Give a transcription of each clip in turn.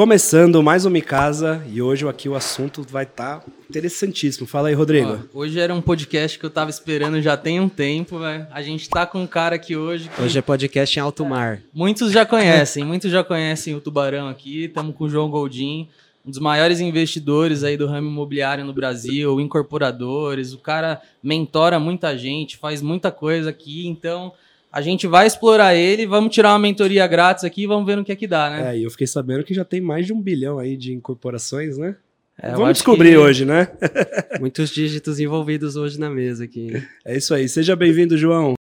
Começando mais uma casa e hoje aqui o assunto vai estar tá interessantíssimo. Fala aí, Rodrigo. Ó, hoje era um podcast que eu tava esperando já tem um tempo, velho. A gente tá com um cara aqui hoje. Que... Hoje é podcast em alto mar. Muitos já conhecem, muitos já conhecem o Tubarão aqui. Estamos com o João Goldin, um dos maiores investidores aí do ramo imobiliário no Brasil, incorporadores. O cara mentora muita gente, faz muita coisa aqui, então a gente vai explorar ele, vamos tirar uma mentoria grátis aqui e vamos ver no que é que dá, né? É, e eu fiquei sabendo que já tem mais de um bilhão aí de incorporações, né? É, vamos descobrir que... hoje, né? Muitos dígitos envolvidos hoje na mesa aqui. É isso aí. Seja bem-vindo, João.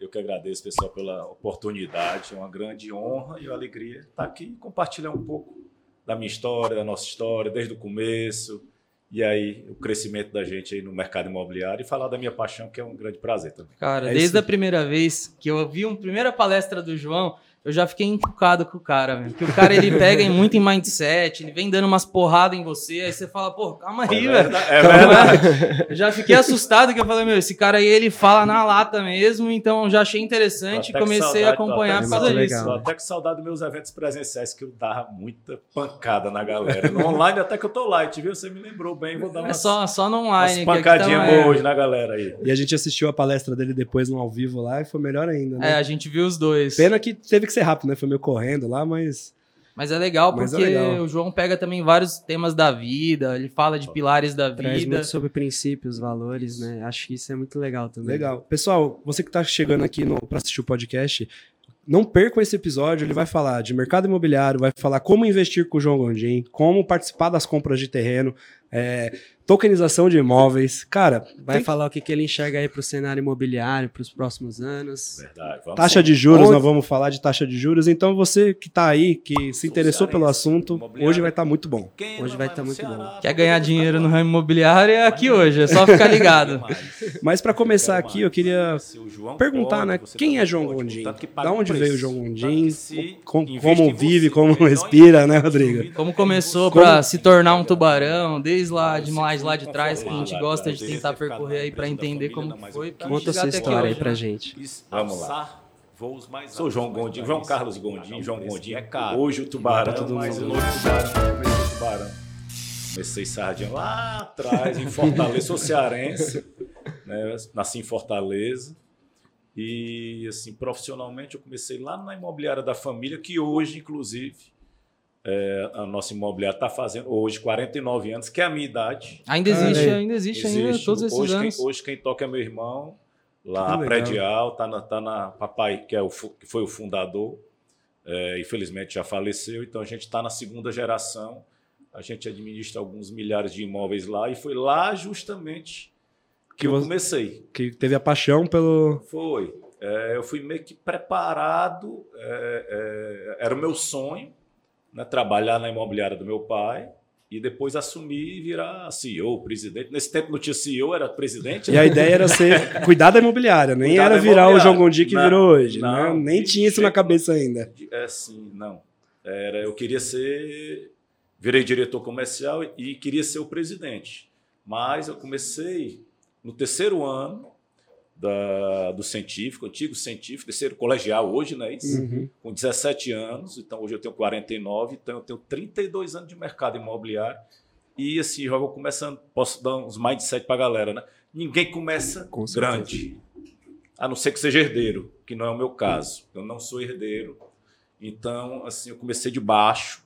Eu que agradeço, pessoal, pela oportunidade. É uma grande honra e alegria estar aqui e compartilhar um pouco da minha história, da nossa história, desde o começo, e aí o crescimento da gente aí no mercado imobiliário e falar da minha paixão, que é um grande prazer também. Cara, é desde a primeira vez que eu vi uma primeira palestra do João, eu já fiquei encucado com o cara, velho. Porque o cara, ele pega muito em mindset, ele vem dando umas porradas em você, aí você fala, pô, calma aí, é velho. É verdade. Eu já fiquei assustado que eu falei, meu, esse cara aí, ele fala na lata mesmo, então já achei interessante e comecei saudade, a acompanhar por causa disso. Tô até com saudade dos meus eventos presenciais, que eu dava muita pancada na galera. No online, até que eu tô light, viu? Você me lembrou bem, vou dar umas, é só, só no online. Umas pancadinhas boas hoje na galera aí. E a gente assistiu a palestra dele depois no ao vivo lá e foi melhor ainda, né? É, a gente viu os dois. Pena que teve que que ser rápido, né? Foi meio correndo lá, mas. Mas é legal porque é legal. o João pega também vários temas da vida, ele fala de pilares da Traz vida. muito sobre princípios, valores, né? Acho que isso é muito legal também. Legal. Pessoal, você que está chegando aqui para assistir o podcast, não percam esse episódio, ele vai falar de mercado imobiliário, vai falar como investir com o João Gondim, como participar das compras de terreno, é, tokenização de imóveis. Cara, vai tem... falar o que, que ele enxerga aí para o cenário imobiliário para os próximos anos. Verdade. Vamos taxa de juros, Onde... nós vamos falar de taxa de juros. Então você que está aí, que se interessou pelo assunto, hoje vai estar tá muito bom. Hoje vai estar tá muito bom. Quer ganhar dinheiro no ramo imobiliário é aqui hoje, é só ficar ligado. Mas para começar aqui, eu queria perguntar, né, quem é João Gondim? Da onde veio o João Gondim? Como, como vive, como respira, né, Rodrigo? Como começou para se tornar um tubarão, desde lá de mais lá de trás, que a gente gosta de tentar percorrer aí para entender como foi. Conta essa história aí pra gente. Vamos lá. Sou João Gondim, João Carlos Gondim, João Gondim é caro. Hoje o tubarão, todo mas o novo tubarão, o tubarão. Comecei sardinha lá atrás, em Fortaleza, sou cearense, né? nasci em Fortaleza. E, assim, profissionalmente, eu comecei lá na imobiliária da família, que hoje, inclusive, é, a nossa imobiliária está fazendo hoje 49 anos, que é a minha idade. Ainda existe, ainda existe, existe, ainda, todos esses hoje anos. Quem, hoje quem toca é meu irmão, lá predial, tá na, tá na papai, que, é o, que foi o fundador, é, infelizmente já faleceu, então a gente está na segunda geração, a gente administra alguns milhares de imóveis lá, e foi lá justamente que, que eu comecei. Que teve a paixão pelo... Foi. É, eu fui meio que preparado, é, é era o meu sonho, né, trabalhar na imobiliária do meu pai e depois assumir e virar CEO, presidente. Nesse tempo não tinha CEO, era presidente. E né? a ideia era ser cuidar da imobiliária, nem cuidar era virar o João Gondi que não, virou hoje. Né? Não, né? Nem tinha isso na cabeça ainda. É sim, não. Era, eu queria ser. Virei diretor comercial e queria ser o presidente. Mas eu comecei no terceiro ano da, do científico, antigo científico, terceiro colegial hoje, né? Isso, uhum. Com 17 anos, então hoje eu tenho 49, então eu tenho 32 anos de mercado imobiliário. E assim, já vou começando, posso dar uns mindset para a galera, né? Ninguém começa grande, a não ser que seja herdeiro, que não é o meu caso. Eu não sou herdeiro. Então, assim, eu comecei de baixo,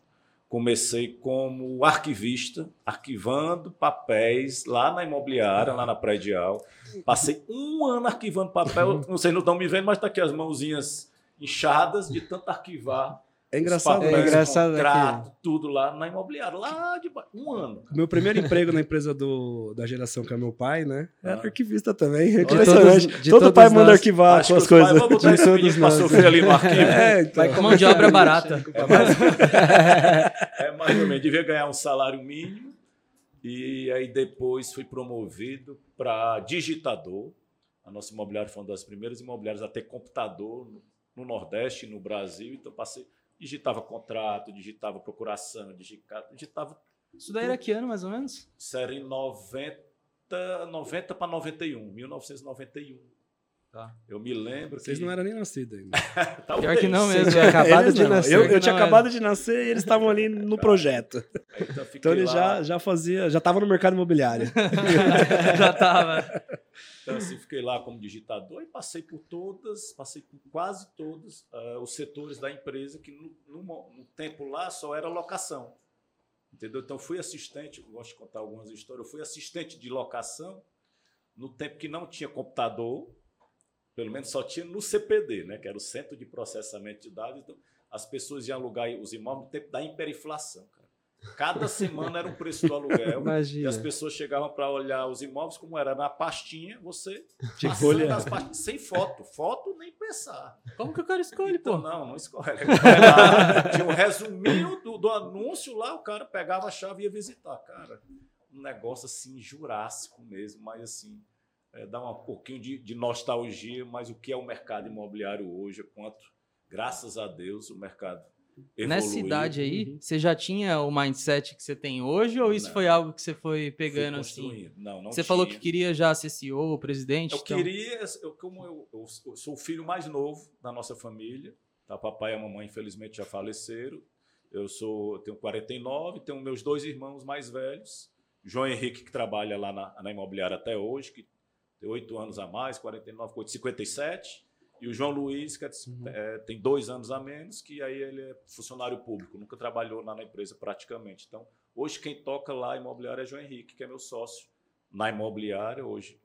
Comecei como arquivista, arquivando papéis lá na imobiliária, lá na predial. Passei um ano arquivando papel. Vocês não estão me vendo, mas está aqui as mãozinhas inchadas de tanto arquivar é engraçado, papéis, é engraçado contrato, tudo lá na imobiliária, lá de um ano. Meu primeiro emprego na empresa do, da geração que é meu pai, né? Era ah. arquivista também. É impressionante. Todos, Todo pai manda nós, arquivar as coisas. Pai, de todos nós. sofrer ali no arquivo. É, então. Mão de obra barata. É mais, é mais ou menos. Devia ganhar um salário mínimo. E aí depois fui promovido para digitador. A nossa imobiliária foi uma das primeiras imobiliárias a ter computador no, no Nordeste, no Brasil. Então passei digitava contrato, digitava procuração, digitava. Isso daí era que ano, mais ou menos? Isso era em 90. 90 para 91, 1991. Tá. Eu me lembro Vocês que... não eram nem nascidos ainda. Pior que não mesmo. tinha é. acabado de não. nascer. Eu, eu tinha não, acabado de nascer e eles estavam ali no projeto. Então, eu Então ele lá. já, já fazia, já estava no mercado imobiliário. Já tava. Então, assim, fiquei lá como digitador e passei por todas, passei por quase todos ah, os setores da empresa, que no, no no tempo lá só era locação. Entendeu? Então, fui assistente, gosto de contar algumas histórias, eu fui assistente de locação no tempo que não tinha computador, pelo menos só tinha no CPD, né, que era o Centro de Processamento de Dados. Então, as pessoas iam alugar os imóveis no tempo da hiperinflação. Cada semana era o preço do aluguel. E Imagina. as pessoas chegavam para olhar os imóveis, como era na pastinha, você que passando as pastinhas, sem foto. Foto nem pensar. Como que o cara escolhe, Então, pô? não, não escolhe. Era- Tinha um resuminho do, do anúncio lá, o cara pegava a chave e ia visitar. Cara, um negócio assim, jurássico mesmo, mas assim, é, dá um pouquinho de, de nostalgia, mas o que é o mercado imobiliário hoje, quanto, graças a Deus, o mercado evoluiu. Nessa idade aí, Uhum. você já tinha o mindset que você tem hoje ou isso Não. foi algo que você foi pegando assim? Não, não Você falou tinha. que queria já ser CEO, presidente? Eu então- queria, eu, como eu, eu sou o filho mais novo da nossa família, tá? papai e a mamãe infelizmente já faleceram. Eu sou, tenho 49, tenho meus dois irmãos mais velhos, João Henrique que trabalha lá na, na imobiliária até hoje, que tem oito anos a mais, 49, ficou de 57, e o João Luiz que é Uhum. é, tem dois anos a menos, que aí ele é funcionário público, nunca trabalhou lá na empresa praticamente. Então, hoje quem toca lá a imobiliária é João Henrique, que é meu sócio na imobiliária hoje.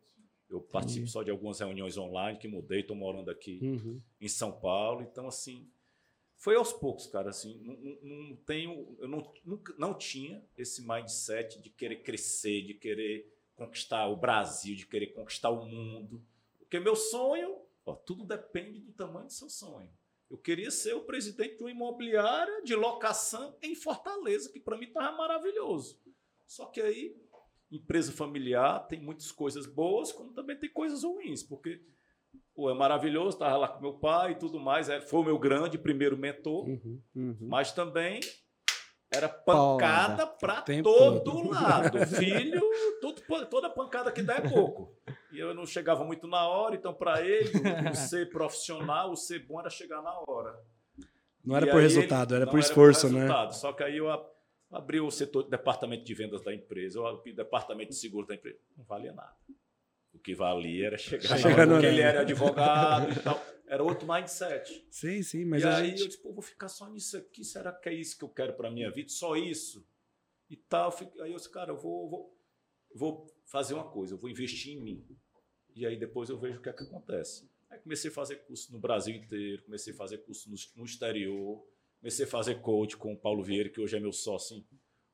Eu participo só de algumas reuniões online que mudei, estou morando aqui Uhum. em São Paulo. Então, assim, foi aos poucos, cara. Assim, não, não- não tenho, eu não, nunca, não tinha esse mindset de querer crescer, de querer conquistar o Brasil, de querer conquistar o mundo. Porque meu sonho, ó, tudo depende do tamanho do seu sonho. Eu queria ser o presidente de uma imobiliária de locação em Fortaleza, que para mim estava maravilhoso. Só que aí, empresa familiar tem muitas coisas boas, como também tem coisas ruins, porque pô, é maravilhoso, estava lá com meu pai e tudo mais, é, foi o meu grande primeiro mentor, Uhum. Uhum. mas também era pancada para todo. lado. Filho, tudo, toda pancada que dá é pouco. E eu não chegava muito na hora, então para ele, o, o ser profissional, o ser bom era chegar na hora. Não era E por resultado, ele- era por esforço, né? resultado. Só que aí eu abri o setor, departamento de vendas da empresa, eu abri o departamento de seguro da empresa. Não valia nada. O que valia era chegar, Chegar na hora, ele era advogado e tal. Era outro mindset. Sim, sim, mas e aí gente... eu disse, pô, vou ficar só nisso aqui, será que é isso que eu quero para minha vida? Só isso? E tal. Aí eu disse, cara, eu vou, vou, vou fazer uma coisa, eu vou investir em mim. E aí depois eu vejo o que é que acontece. Aí comecei a fazer curso no Brasil inteiro, comecei a fazer curso no, no exterior, comecei a fazer coach com o Paulo Vieira, que hoje é meu sócio em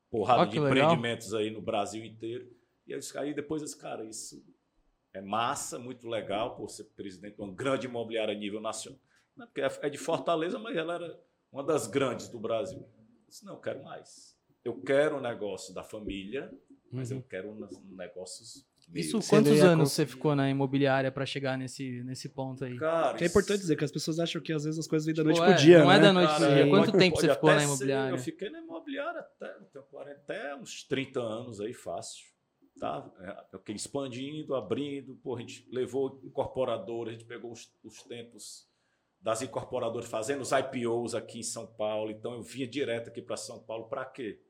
porrada de legal. empreendimentos aí no Brasil inteiro. E aí, aí depois eu disse, cara, isso é massa, muito legal por ser presidente de uma grande imobiliária a nível nacional. Não, Porque é é de Fortaleza, mas ela era uma das grandes do Brasil. Eu disse, não, eu quero mais. Eu quero um negócio da família, mas eu quero um negócios. Isso, quantos anos você ficou na imobiliária pra chegar nesse, nesse ponto aí? Cara, é importante dizer que as pessoas acham que às vezes as coisas vêm da noite Pô, pro é, dia, não né? é da noite pro dia. sim. Quanto tempo você ficou na ser- imobiliária? eu fiquei na imobiliária até, eu tenho 40, até uns 30 anos aí, fácil. Tá? É, Eu fiquei expandindo, abrindo, pô, a gente levou incorporadora, a gente pegou os, os tempos das incorporadoras fazendo os IPOs aqui em São Paulo. Então eu vinha direto aqui para São Paulo para quê?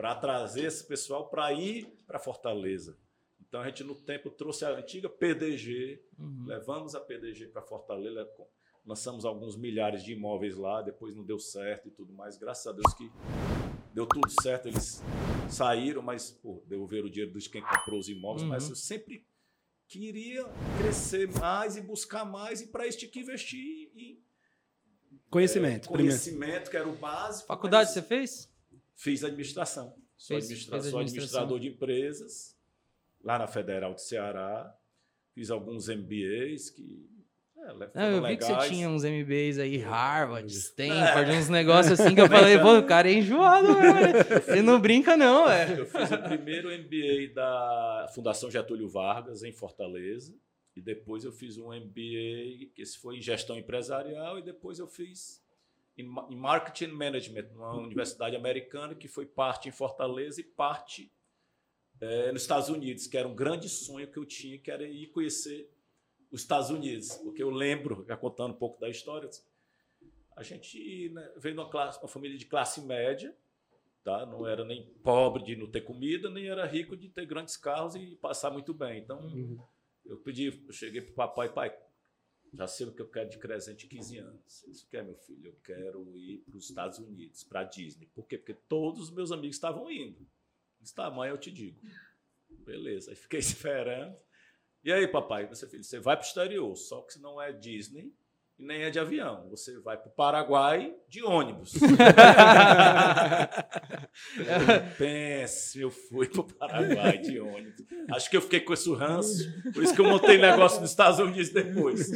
Para trazer esse pessoal para ir para Fortaleza. Então a gente no tempo trouxe a antiga PDG, Uhum. Levamos a PDG para Fortaleza, lançamos alguns milhares de imóveis lá, depois não deu certo e tudo mais. Graças a Deus que deu tudo certo, eles saíram, mas pô, devolveram o dinheiro dos quem comprou os imóveis. Mas Uhum. eu sempre queria crescer mais e buscar mais, e para isso tinha que investir em Conhecimento, é, primeiro. conhecimento, que era o básico. Faculdade mas você fez? Fiz administração. Sou, Fez- administra- fez administração. administrador de empresas lá na Federal de Ceará. Fiz alguns MBAs que. É, Não, eu vi que você legais. tinha uns MBAs aí, Harvard, Stanford, uns negócios assim que eu falei, pô, o cara é enjoado, velho. Ele não brinca, não, é. Eu fiz o primeiro MBA da Fundação Getúlio Vargas, em Fortaleza. E depois eu fiz um MBA, que esse foi em gestão empresarial, e depois eu fiz em ma- em Marketing Management, numa universidade americana, que foi parte em Fortaleza e parte é, nos Estados Unidos, que era um grande sonho que eu tinha, que era ir conhecer os Estados Unidos. Porque eu lembro, já contando um pouco da história, a gente né, veio de uma, classe, uma família de classe média, tá? não era nem pobre de não ter comida, nem era rico de ter grandes carros e passar muito bem. Então, uhum. eu pedi, eu cheguei para o papai, pai, já sei o que eu quero de presente de 15 anos. Isso que é, meu filho? Eu quero ir para os Estados Unidos, para a Disney. Por quê? Porque todos os meus amigos estavam indo. Disse, tá, mãe, eu te digo. Beleza. Aí fiquei esperando. E aí, papai, você filho, você vai para o exterior, só que se não é Disney e nem é de avião. Você vai para o Paraguai de ônibus. Pense, eu fui para o Paraguai de ônibus. Acho que eu fiquei com esse ranço, por isso que eu montei negócio nos Estados Unidos depois.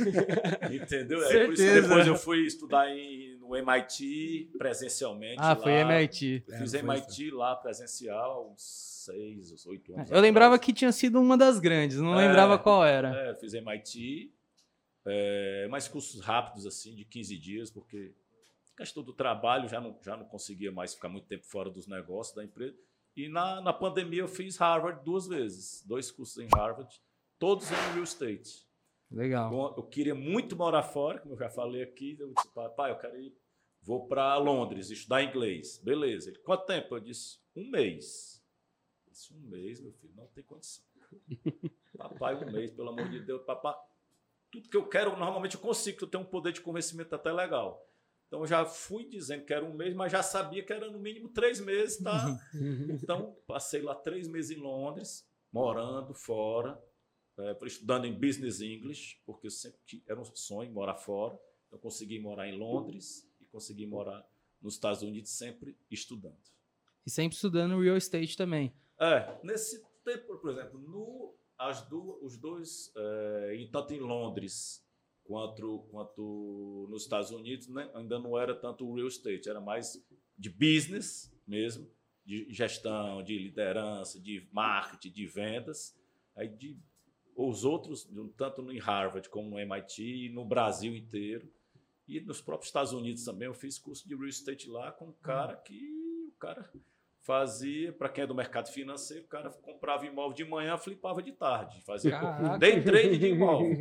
Entendeu? É, por isso que depois eu fui estudar em, no MIT presencialmente. Ah, lá. foi MIT. Fiz é, MIT lá presencial, uns seis, oito anos. Eu lembrava que tinha sido uma das grandes, não é, lembrava qual era. É, fiz MIT é, mais cursos rápidos, assim, de 15 dias, porque questão do trabalho, já não, já não conseguia mais ficar muito tempo fora dos negócios da empresa. E na, na pandemia eu fiz Harvard duas vezes, dois cursos em Harvard, todos em real estate. Legal. Eu queria muito morar fora, como eu já falei aqui. Eu disse, pai, eu quero ir, vou para Londres estudar inglês. Beleza. Ele, quanto tempo? Eu disse, um mês. Eu disse, um mês, meu filho, não tem condição. papai, um mês, pelo amor de Deus, papai tudo que eu quero, normalmente eu consigo, eu tenho um poder de convencimento até legal. Então eu já fui dizendo que era um mês, mas já sabia que era no mínimo três meses, tá? Então passei lá três meses em Londres, morando fora, é, estudando em Business English, porque eu sempre era um sonho morar fora. Então consegui morar em Londres e consegui morar nos Estados Unidos sempre estudando. E sempre estudando real estate também. É, nesse tempo, por exemplo, no as duas, os dois, é, tanto em Londres quanto, quanto nos Estados Unidos, né, ainda não era tanto real estate, era mais de business mesmo, de gestão, de liderança, de marketing, de vendas. Aí de, os outros, tanto em Harvard como no MIT no Brasil inteiro. E nos próprios Estados Unidos também, eu fiz curso de real estate lá com um cara que o cara fazia, para quem é do mercado financeiro, o cara comprava imóvel de manhã, flipava de tarde, fazia Caraca. day trade de imóvel.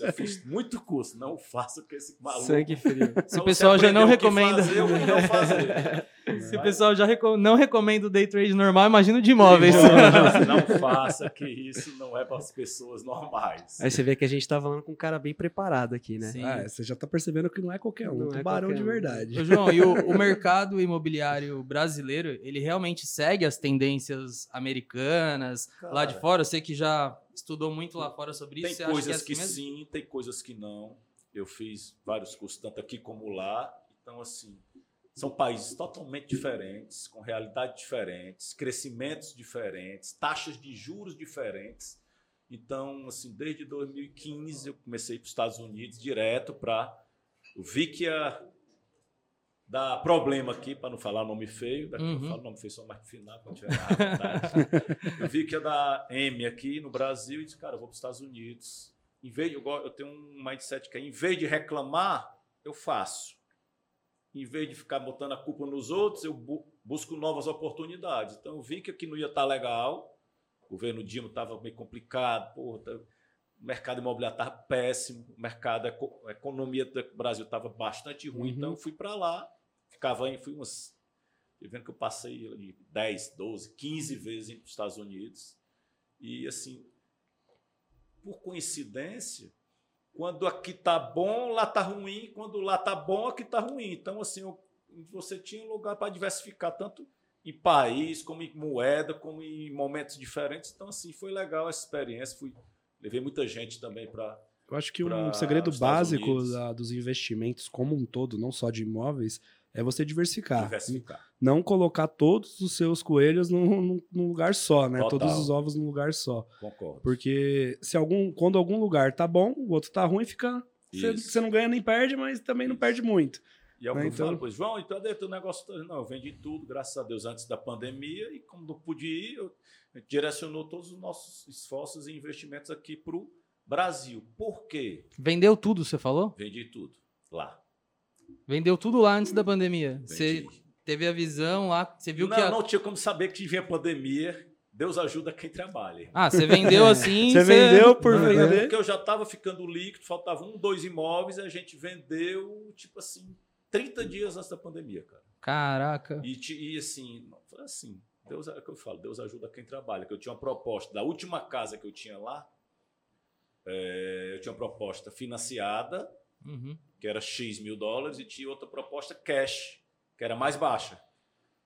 Eu fiz muito curso, não faça com esse maluco. Sangue frio. Se o pessoal já não recomenda. Fazer, não fazer. Se o pessoal já reco... não recomenda o day trade normal, imagina o de imóveis. Não faça, que isso não é para as pessoas normais. Aí você vê que a gente está falando com um cara bem preparado aqui, né? Sim. Ah, você já está percebendo que não é qualquer um, não um é tubarão de verdade. Ô, João, e o, o mercado imobiliário brasileiro, ele realmente segue as tendências americanas cara, lá de fora? Eu sei que já estudou muito lá fora sobre tem isso. Tem coisas que, é assim que sim, tem coisas que não. Eu fiz vários cursos, tanto aqui como lá. Então, assim, são países totalmente diferentes, com realidades diferentes, crescimentos diferentes, taxas de juros diferentes. Então, assim, desde 2015 eu comecei para os Estados Unidos direto para. Eu vi que ia dar problema aqui, para não falar nome feio, daqui uhum. eu falo nome feio só mais no final, quando tiver Eu vi que ia dar M aqui no Brasil e disse, cara, eu vou para os Estados Unidos. Em vez de, eu, eu tenho um mindset que é, em vez de reclamar, eu faço em vez de ficar botando a culpa nos outros, eu bu busco novas oportunidades. Então, eu vi que aqui não ia estar tá legal, o governo Dilma estava meio complicado, porra, tá, o mercado imobiliário estava péssimo, o mercado, a economia do Brasil estava bastante ruim, uhum. então eu fui para lá, ficava em, fui umas, vendo que eu passei 10, 12, 15 vezes para os Estados Unidos, e assim, por coincidência, quando aqui tá bom, lá tá ruim. Quando lá tá bom, aqui tá ruim. Então, assim, você tinha um lugar para diversificar tanto em país, como em moeda, como em momentos diferentes. Então, assim, foi legal essa experiência. Fui, levei muita gente também para. Eu acho que um segredo básico da, dos investimentos como um todo, não só de imóveis, é você diversificar. Diversificar. Não colocar todos os seus coelhos num, num lugar só, né? Total. Todos os ovos num lugar só. Concordo. Porque se algum, quando algum lugar tá bom, o outro tá ruim, fica. Você não ganha nem perde, mas também não perde muito. E é o né? que eu então... falo, pois, João, então dentro do negócio. Não, eu vendi tudo, graças a Deus, antes da pandemia, e como não pude ir, eu, direcionou todos os nossos esforços e investimentos aqui para o Brasil. Por quê? Vendeu tudo, você falou? Vendi tudo lá. Vendeu tudo lá antes da pandemia. Você teve a visão lá, você viu não, que. A... Não tinha como saber que vinha pandemia. Deus ajuda quem trabalha. Ah, você vendeu assim. Você vendeu por Não, vender? Porque eu já estava ficando líquido, faltava um, dois imóveis, e a gente vendeu, tipo assim, 30 dias antes da pandemia, cara. Caraca. E, e assim, foi assim, Deus é o que eu falo, Deus ajuda quem trabalha. Que eu tinha uma proposta da última casa que eu tinha lá, é, eu tinha uma proposta financiada, Uhum. que era X mil dólares, e tinha outra proposta cash, que era mais baixa.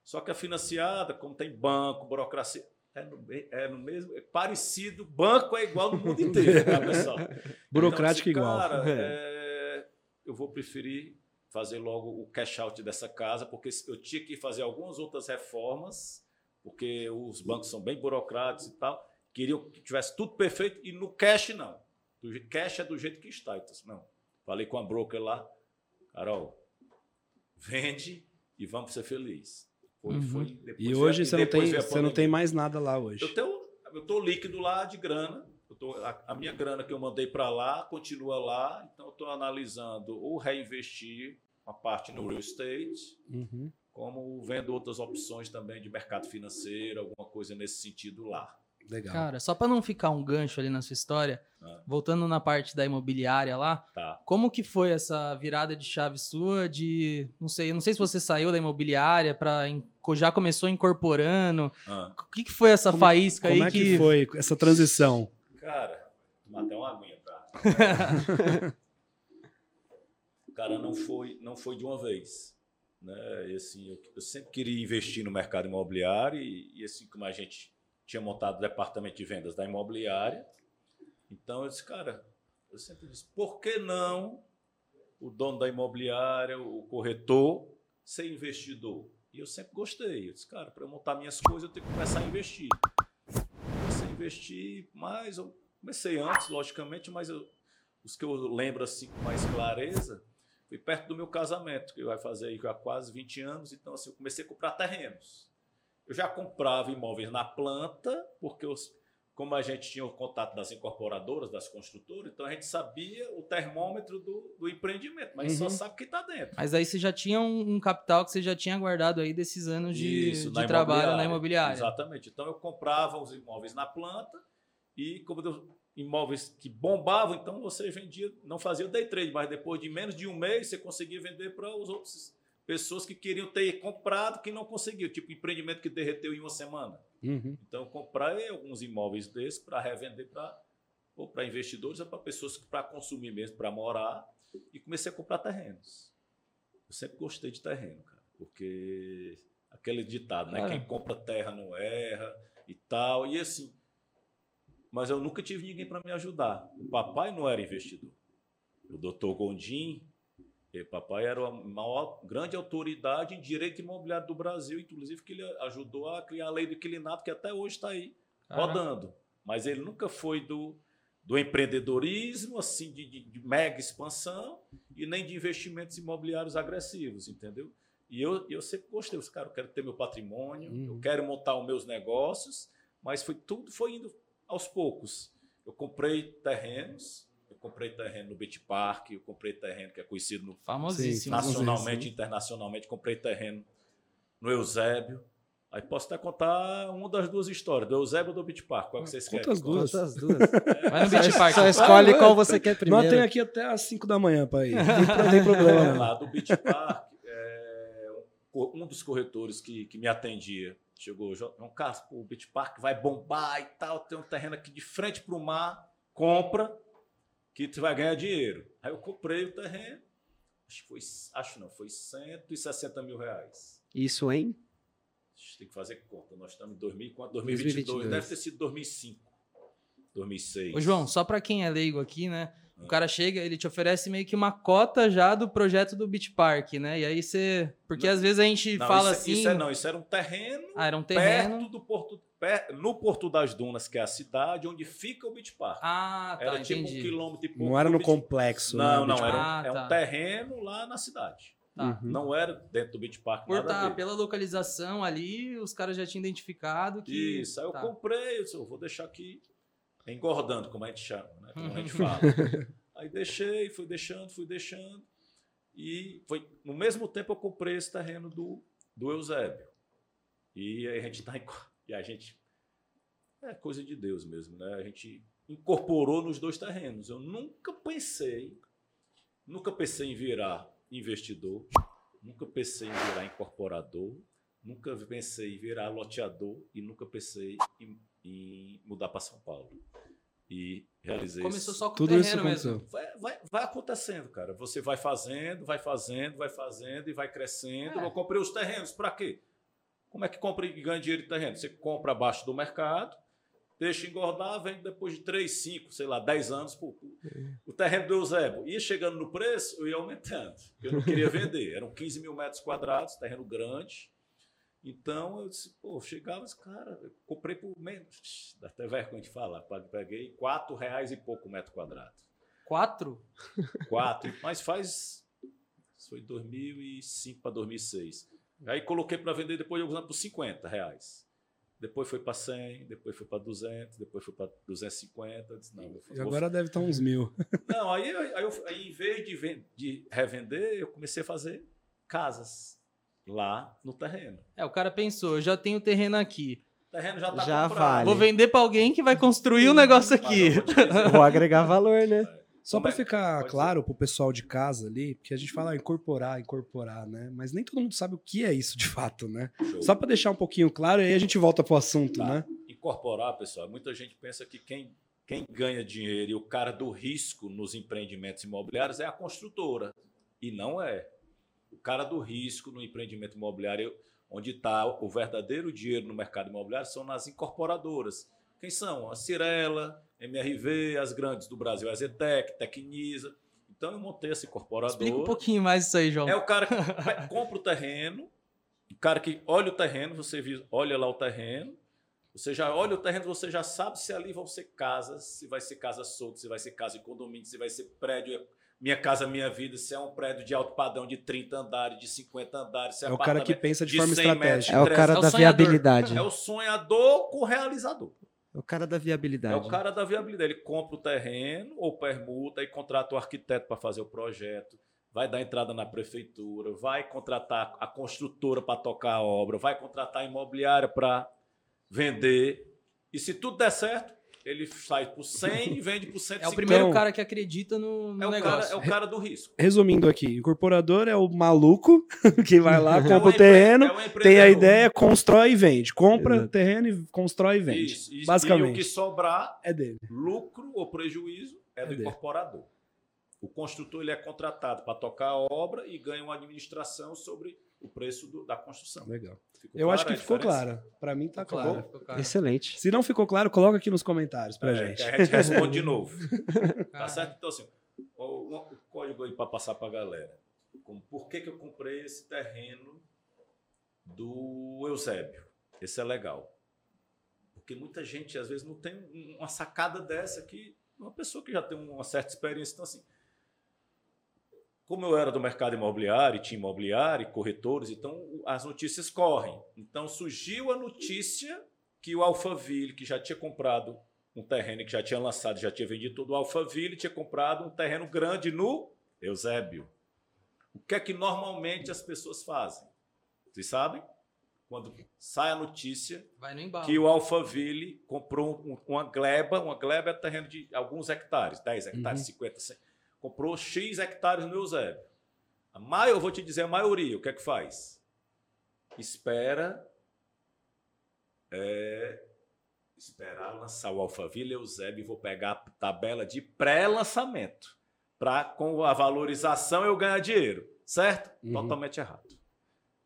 Só que a financiada, como tem banco, burocracia, é no, é no mesmo, é parecido, banco é igual no mundo inteiro, tá, pessoal? Burocrático Então, igual. Cara, é, eu vou preferir fazer logo o cash out dessa casa, porque eu tinha que fazer algumas outras reformas, porque os bancos são bem burocráticos e tal. Queriam que tivesse tudo perfeito e no cash não. Do cash é do jeito que está. Então, assim, não. Falei com a broker lá, Carol, vende e vamos ser felizes. Foi, Uhum. foi. Depois E hoje você não, tem, você não tem mais nada lá hoje. Eu tenho, eu tô líquido lá de grana. Tô, a, a minha grana que eu mandei para lá continua lá. Então eu estou analisando ou reinvestir uma parte no real estate, Uhum. como vendo outras opções também de mercado financeiro, alguma coisa nesse sentido lá. Legal. Cara, só pra não ficar um gancho ali na sua história, Ah. voltando na parte da imobiliária lá, Tá. como que foi essa virada de chave sua de, não sei, eu não sei se você saiu da imobiliária para já começou incorporando. Ah, O que, que foi essa Como- faísca Como aí é que foi essa transição? cara, tomar até uma aguinha, tá? cara, não foi, não foi de uma vez. Né? E, assim, eu, eu sempre queria investir no mercado imobiliário e, e assim como a gente tinha montado o departamento de vendas da imobiliária, então eu disse, cara, eu sempre disse, por que não o dono da imobiliária, o corretor, ser investidor? E eu sempre gostei. Eu disse, cara, para eu montar minhas coisas, eu tenho que começar a investir. Comecei a investir mais, eu comecei antes, logicamente, mas eu- os que eu lembro assim com mais clareza foi perto do meu casamento, que vai fazer aí há quase 20 anos. Então, assim, eu comecei a comprar terrenos. Eu já comprava imóveis na planta, porque os, como a gente tinha o contato das incorporadoras, das construtoras, então a gente sabia o termômetro do, do empreendimento, mas Uhum. só sabe o que está dentro. Mas aí você já tinha um, um capital que você já tinha guardado aí desses anos de, Isso, de na trabalho na imobiliária. Exatamente. Então eu comprava os imóveis na planta e como eu- imóveis que bombavam, então você vendia, não fazia o day trade, mas depois de menos de um mês você conseguia vender para os outros pessoas que queriam ter comprado que não conseguiam, tipo empreendimento que derreteu em uma semana. Uhum. Então eu comprei alguns imóveis desses para revender para ou para investidores ou para pessoas para consumir mesmo, para morar e comecei a comprar terrenos. Eu sempre gostei de terreno, cara, porque aquele ditado, né, Cara. quem compra terra não erra e tal, e assim, mas eu nunca tive ninguém para me ajudar. O papai não era investidor. O doutor Gondim, o papai era a maior grande autoridade em direito imobiliário do Brasil, inclusive que ele ajudou a criar a lei do inquilinato, que até hoje está aí Caraca. rodando. Mas ele nunca foi do, do empreendedorismo, assim, de, de- de mega expansão, e nem de investimentos imobiliários agressivos, entendeu? E eu, eu sempre gostei, eu, cara, eu quero ter meu patrimônio, Uhum. eu quero montar os meus negócios, mas foi tudo foi indo aos poucos. Eu comprei terrenos, comprei terreno no Beach Park, eu comprei terreno que é conhecido no Famosíssimo. Sim, nacionalmente, internacionalmente, comprei terreno no Eusébio. Aí posso até contar uma das duas histórias, do Eusébio ou do Beach Park. Qual que vocês Conta querem? as duas. Conta as duas. Vai no Beach Park. Só escolhe Ah, qual é, você quer primeiro. Nós tem aqui até às 5 da manhã para ir. Não tem, tem problema. É, lá do Beach Park, é, um dos corretores que, que me atendia chegou, João Carlos, pô, o Beach Park vai bombar e tal, tem um terreno aqui de frente para o mar, compra, que tu vai ganhar dinheiro. Aí eu comprei o terreno, acho que foi, acho não, foi 160 mil reais. Isso, hein? Ixi, Tem que fazer conta. Nós estamos em 2004, 2022. 2022. Deve ter sido 2005, 2006. Ô, João, só pra quem é leigo aqui, né? Ah. O cara chega, ele te oferece meio que uma cota já do projeto do Beach Park, né? E aí você. Porque às vezes a gente Não, fala isso, assim. Isso, é, não, isso era um terreno, Ah, era um terreno. perto do Porto, no Porto das Dunas, que é a cidade onde fica o Beach Park. Ah, tá, era tipo entendi. um quilômetro e pouco. Não era no Beach- complexo. Não, né, não, Beach era Park? um, Ah, é tá. um terreno lá na cidade. Tá. Uhum. Não era dentro do Beach Park. Por tá, pela localização ali, os caras já tinham identificado que. Isso, aí eu tá. comprei, eu disse, eu vou deixar aqui engordando, como a gente chama, né? Como a gente Uhum. fala. aí deixei, fui deixando, fui deixando. E foi no mesmo tempo eu comprei esse terreno do, do Eusébio. E aí a gente tá em, e a gente é coisa de Deus mesmo, né? A gente incorporou nos dois terrenos. Eu nunca pensei, nunca pensei em virar investidor, nunca pensei em virar incorporador, nunca pensei em virar loteador e nunca pensei em, em mudar para São Paulo. E realizei Começou isso. só com Tudo o terreno mesmo. Vai, vai, vai acontecendo, cara. Você vai fazendo, vai fazendo, vai fazendo e vai crescendo. É. Eu comprei os terrenos. Para quê? Como é que compra e ganha dinheiro de terreno? Você compra abaixo do mercado, deixa engordar, vende depois de 3, 5, sei lá, 10 anos. Pô, o terreno do Eusébio ia chegando no preço, eu ia aumentando. Eu não queria vender. Eram 15 mil metros quadrados, terreno grande. Então eu disse, pô, chegava esse cara, eu comprei por menos, dá até vergonha de falar, peguei 4 reais e pouco o metro quadrado. Quatro? Quatro, mas faz. Isso foi 2005 para 2006. Aí coloquei para vender depois de alguns anos por 50 reais. Depois foi para 100, depois foi para 200, depois foi para 250. Eu disse, não, eu E vou- agora deve estar uns mil. não, aí, aí, eu- aí, em vez de, de revender, eu comecei a fazer casas lá no terreno. É, o cara pensou, eu já tenho terreno aqui. O terreno já está Já comprado. vale. Vou vender pra alguém que vai construir um negócio aqui. vou dizer, Vou agregar valor, né? Só para é? ficar Pode claro pro pessoal de casa ali, porque a gente fala incorporar, incorporar, né? Mas nem todo mundo sabe o que é isso de fato, né? show. Só para deixar um pouquinho claro, aí a gente volta pro assunto, Tá. né? incorporar, pessoal, muita gente pensa que quem, quem ganha dinheiro e o cara do risco nos empreendimentos imobiliários é a construtora. E não é. O cara do risco no empreendimento imobiliário, onde está o verdadeiro dinheiro no mercado imobiliário, são nas incorporadoras. Quem são? A Cirela, MRV, as grandes do Brasil, a Zetec, Tecnisa. Então eu montei essa incorporadora. Explica um pouquinho mais isso aí, João. É o cara que compra o terreno, o cara que olha o terreno, você olha lá o terreno, você já olha o terreno, você já sabe se ali vão ser casas, se vai ser casa solta, se vai ser casa em condomínio, se vai ser prédio Minha Casa Minha Vida, se é um prédio de alto padrão de 30 andares, de 50 andares, se É o cara que pensa de, de forma 100 metros. estratégica. É o cara É o da sonhador. viabilidade. É o sonhador com o realizador. É o cara da É viabilidade. o cara da viabilidade. Ele compra o terreno ou permuta e contrata o arquiteto para fazer o projeto. Vai dar entrada na prefeitura, vai contratar a construtora para tocar a obra, vai contratar a imobiliária para vender. E se tudo der certo, ele sai por 100 e vende por 150. É o primeiro Então- cara que acredita no, no É o cara, negócio. é o cara do risco. Resumindo aqui, incorporador é o maluco que vai lá, É compra um o terreno, é um tem a ideia, constrói e vende. Compra Exato. terreno e constrói e vende. Isso, isso. E o Basicamente. que sobrar, É dele. lucro ou prejuízo, é É do dele. incorporador. O construtor ele é contratado para tocar a obra e ganha uma administração sobre o preço do- da construção. Legal. Ficou Eu acho que clara a ficou diferença? claro. Pra mim tá Ficou claro. claro, ficou claro. Excelente. Se não ficou claro, coloca aqui nos comentários pra É, gente. a gente responde de novo. Tá certo? Então, assim, o, o- código aí para passar para a galera. Como, por que, que eu comprei esse terreno do Eusébio? Esse é legal. Porque muita gente, às vezes, não tem um- uma sacada dessa que uma pessoa que já tem uma certa experiência. Então, assim, como eu era do mercado imobiliário, e tinha imobiliário, e corretores, então as notícias correm. Então surgiu a notícia que o Alphaville, que já tinha comprado um terreno que já tinha lançado, já tinha vendido todo o Alphaville, tinha comprado um terreno grande no Eusébio. O que é que normalmente as pessoas fazem? Vocês sabem? Quando sai a notícia que o Alphaville comprou um- uma gleba, uma gleba é terreno de alguns hectares, 10 hectares, 50, 100. Comprou X hectares no Eusébio. A maioria, eu vou te dizer a maioria, o que é que faz? Espera é, esperar lançar o Alphaville Eusébio e vou pegar a tabela de pré-lançamento para com a valorização eu ganhar dinheiro, certo? Uhum. Totalmente errado.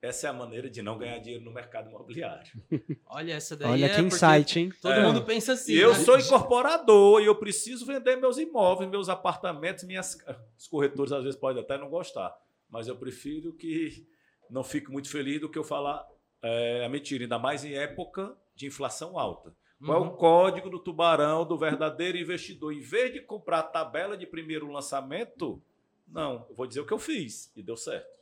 Essa é a maneira de não ganhar dinheiro no mercado imobiliário. Olha essa daí. Olha é que insight, hein? Todo É. mundo pensa assim. Eu né? sou incorporador e eu preciso vender meus imóveis, meus apartamentos, minhas. Os corretores às vezes podem até não gostar, mas eu prefiro que não fique muito feliz do que eu falar é, a mentira, ainda mais em época de inflação alta. Qual é Uhum. o código do tubarão do verdadeiro investidor? Em vez de comprar a tabela de primeiro lançamento, não, eu vou dizer o que eu fiz e deu certo.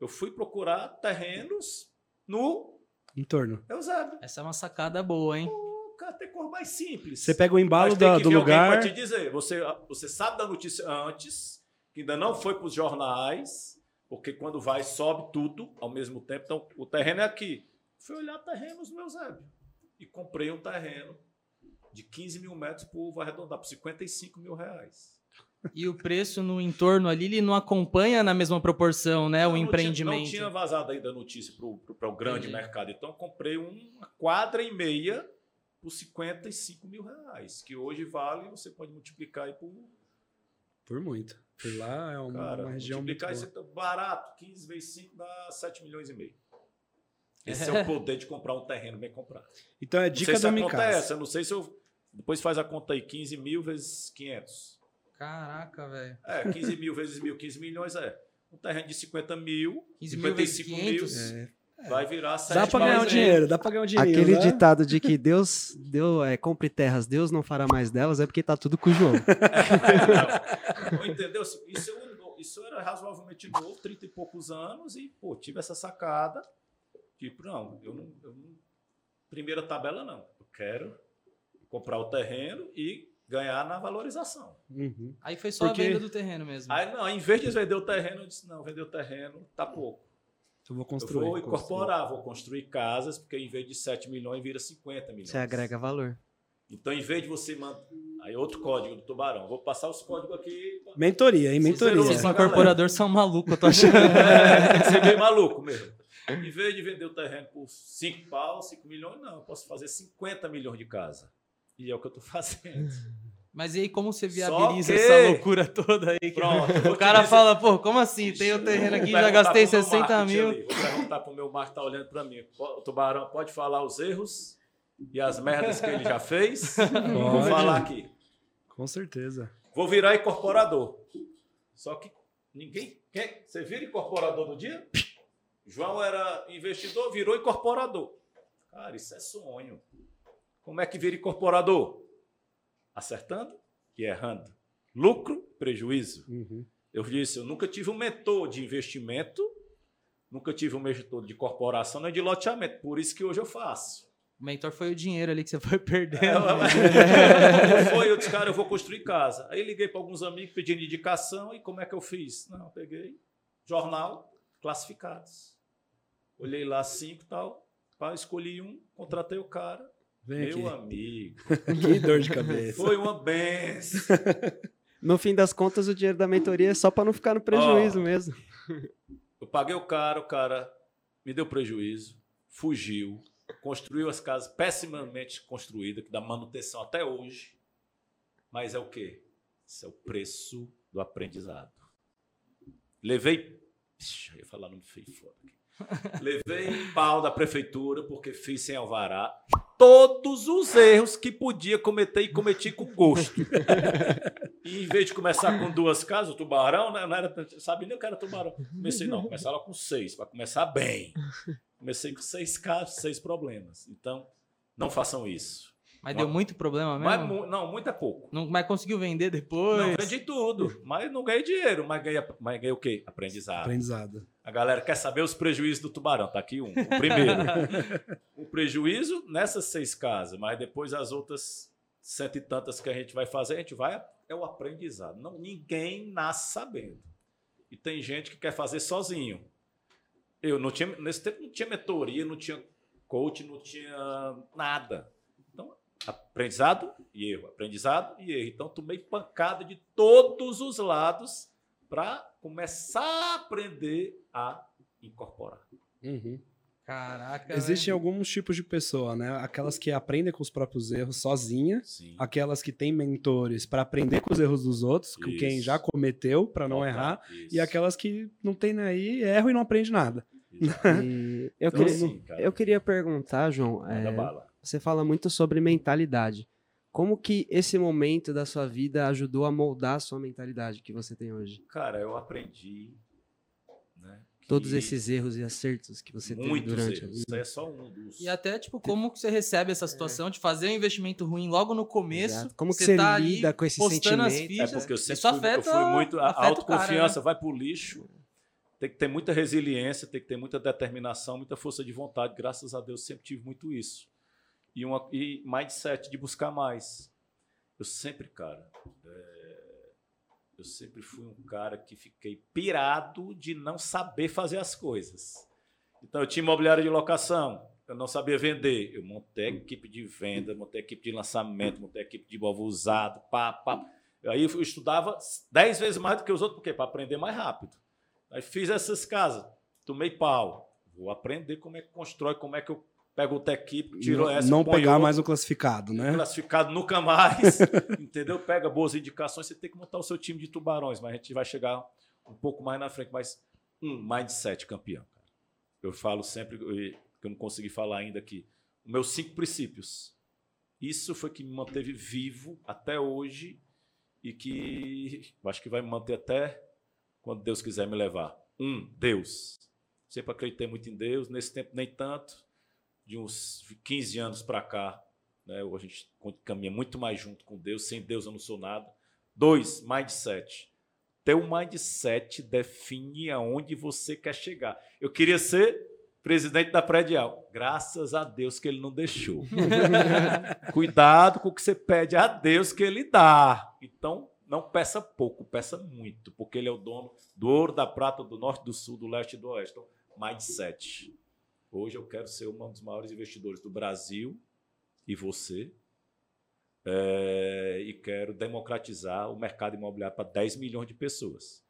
Eu fui procurar terrenos no Em torno. Eusébio. Essa é uma sacada boa, hein? O cara tem cor mais simples. Você pega o embalo Mas tem da- que do lugar. pra te dizer. Você, você sabe da notícia antes, que ainda não foi para os jornais, porque quando vai, sobe tudo ao mesmo tempo. Então, o terreno é aqui. Fui olhar terrenos no Eusébio. E comprei um terreno de 15 mil metros por, vou arredondar, por 55 mil reais. E o preço no entorno ali, ele não acompanha na mesma proporção, né? Não, o não empreendimento. Tinha, não tinha vazado ainda a notícia para o grande Entendi. mercado. Então, eu comprei uma quadra e meia por 55 mil reais, que hoje vale, você pode multiplicar aí por. Por muito. Por lá é uma, Cara, uma região muito multiplicar boa. isso é barato, 15 vezes 5 dá 7 milhões e meio. Esse é o poder de comprar um terreno bem comprado. Então é Não dica sei se do a conta é essa, eu não sei se eu. Depois faz a conta aí, 15 mil vezes 500. Caraca, velho. É, 15 mil vezes mil, 15 milhões é. Um terreno de 50 mil, 15 mil vezes 55 mil, 500. É. vai virar 7 Dá pra ganhar um dinheiro, dá pra ganhar um dinheiro. Aquele né? ditado de que Deus deu, é, compre terras, Deus não fará mais delas, é porque tá tudo com o João. Não, entendeu? Isso, eu- isso era razoavelmente novo, 30 e poucos anos, e, pô, tive essa sacada. Tipo, não, eu não, eu não- Primeira tabela, não. Eu quero comprar o terreno e ganhar na valorização. Uhum. Aí foi só Porque- a venda do terreno mesmo. Aí, não, em vez de vender o terreno, eu disse, não, vender o terreno tá pouco. Eu vou Eu construir. vou construir. incorporar, vou construir casas, porque em vez de 7 milhões, vira 50 milhões. Você agrega valor. Então, em vez de você mandar. Aí, outro código do tubarão. Vou passar os códigos aqui. Mentoria, hein? Mentoria. Pra incorporadores são malucos, eu tô achando. É, tem que ser bem maluco mesmo. Em vez de vender o terreno por 5 pau, 5 milhões, não. Eu posso fazer 50 milhões de casa. E é o que eu estou fazendo. Mas e aí, como você viabiliza que- essa loucura toda aí? que- Pronto. O cara dizer- fala, pô, como assim? Tem o terreno aqui, já gastei pro meu 60 marketing mil. ali. Vou perguntar pro meu marketing, tá olhando para mim. O tubarão pode falar os erros e as merdas que ele já fez? Vou falar aqui. Com certeza. Vou virar incorporador. Só que ninguém quer. Você vira incorporador do dia? João era investidor, virou incorporador. Cara, isso é sonho. Como é que vira incorporador? Acertando e errando. Lucro, prejuízo. Uhum. Eu disse, eu nunca tive um mentor de investimento, nunca tive um mentor de corporação nem de loteamento. Por isso que hoje eu faço. O mentor foi o dinheiro ali que você foi É, perdendo. eu, foi, eu disse, cara, eu vou construir casa. Aí liguei para alguns amigos pedindo indicação e como é que eu fiz? Não, eu peguei jornal, classificados. Olhei lá cinco e tal, pá, escolhi um, contratei o cara. Vem Meu aqui. amigo, Que dor de cabeça. foi uma benção. No fim das contas, o dinheiro da mentoria é só para não ficar no prejuízo Ó. mesmo. Eu paguei o cara, o cara me deu prejuízo, fugiu, construiu as casas pessimamente construídas, que dá manutenção até hoje. Mas é o quê? Isso é o preço do aprendizado. Levei. Ixi, eu ia falar nome feio foda aqui. Levei pau da prefeitura porque fiz sem alvará todos os erros que podia cometer e cometi com gosto. E em vez de começar com duas casas, o tubarão, né? Não era, tanto- sabe nem o que era tubarão. Comecei, não, começar lá com seis, para começar bem. Comecei com seis casos, seis problemas. Então, não façam isso. Mas deu muito problema Mas, mesmo? mu- não, muito é pouco. Não, mas conseguiu vender depois? Não, vendi tudo, mas não ganhei dinheiro. Mas ganhei, mas ganhei o quê? Aprendizado. Aprendizado. A galera quer saber os prejuízos do tubarão. Tá aqui um. O primeiro. o prejuízo nessas seis casas, mas depois as outras cento e tantas que a gente vai fazer, a gente vai. É o aprendizado. Não, ninguém nasce sabendo. E tem gente que quer fazer sozinho. Eu não tinha. Nesse tempo não tinha mentoria, não tinha coach, não tinha nada. Então, aprendizado e erro. Aprendizado e erro. Então, tomei pancada de todos os lados para começar a aprender a incorporar. Uhum. Caraca. Existem velho. alguns tipos de pessoa, né? Aquelas que aprendem com os próprios erros sozinha, Sim. aquelas que têm mentores para aprender com os erros dos outros, com quem Isso. já cometeu para não errar, e aquelas que não tem nem aí, erram e não aprende nada. Eu, Então, queria, assim, eu queria perguntar, João, é, você fala muito sobre mentalidade. Como que esse momento da sua vida ajudou a moldar a sua mentalidade que você tem hoje? Cara, eu aprendi. Né, Todos esses erros e acertos que você teve durante a erros. vida. Isso aí é só um dos. E até, tipo, como que você recebe essa situação de fazer um investimento ruim logo no começo? Exato. Como que você você tá lida com esse postando as sentimento? É fichas. porque eu sempre Isso fui, eu afeta, fui muito. A o cara, autoconfiança né? vai pro lixo. Tem que ter muita resiliência, tem que ter muita determinação, muita força de vontade. Graças a Deus sempre tive muito isso. E, uma, e mindset de buscar mais. Eu sempre, cara, é, eu sempre fui um cara que fiquei pirado de não saber fazer as coisas. Então eu tinha imobiliária de locação. eu não sabia vender. Eu montei equipe de venda, montei equipe de lançamento, montei equipe de móvel usado, pá, pá. Aí eu estudava dez vezes mais do que os outros, por quê? Para aprender mais rápido. Aí fiz essas casas, tomei pau. Vou aprender como é que constrói, como é que eu pego outra equipe, tiro não, essa. Não pegar outro, mais um classificado, né? Classificado nunca mais. entendeu? Pega boas indicações, você tem que montar o seu time de tubarões, mas a gente vai chegar um pouco mais na frente. Mas um mindset campeão. Eu falo sempre, que eu não consegui falar ainda aqui, meus cinco princípios. Isso foi que me manteve vivo até hoje e que acho que vai me manter até quando Deus quiser me levar. Um, Deus. Sempre acreditei muito em Deus, nesse tempo nem tanto, de uns 15 anos para cá, né, a gente caminha muito mais junto com Deus, sem Deus eu não sou nada. Dois, mindset. Teu mindset define aonde você quer chegar. Eu queria ser presidente da Predial. Graças a Deus que ele não deixou. Cuidado com o que você pede a Deus que ele dá. Então, não peça pouco, peça muito, porque ele é o dono do ouro, da prata, do norte, do sul, do leste e do oeste. Então, mindset. Hoje eu quero ser um dos maiores investidores do Brasil e você. É, e quero democratizar o mercado imobiliário para 10 milhões de pessoas.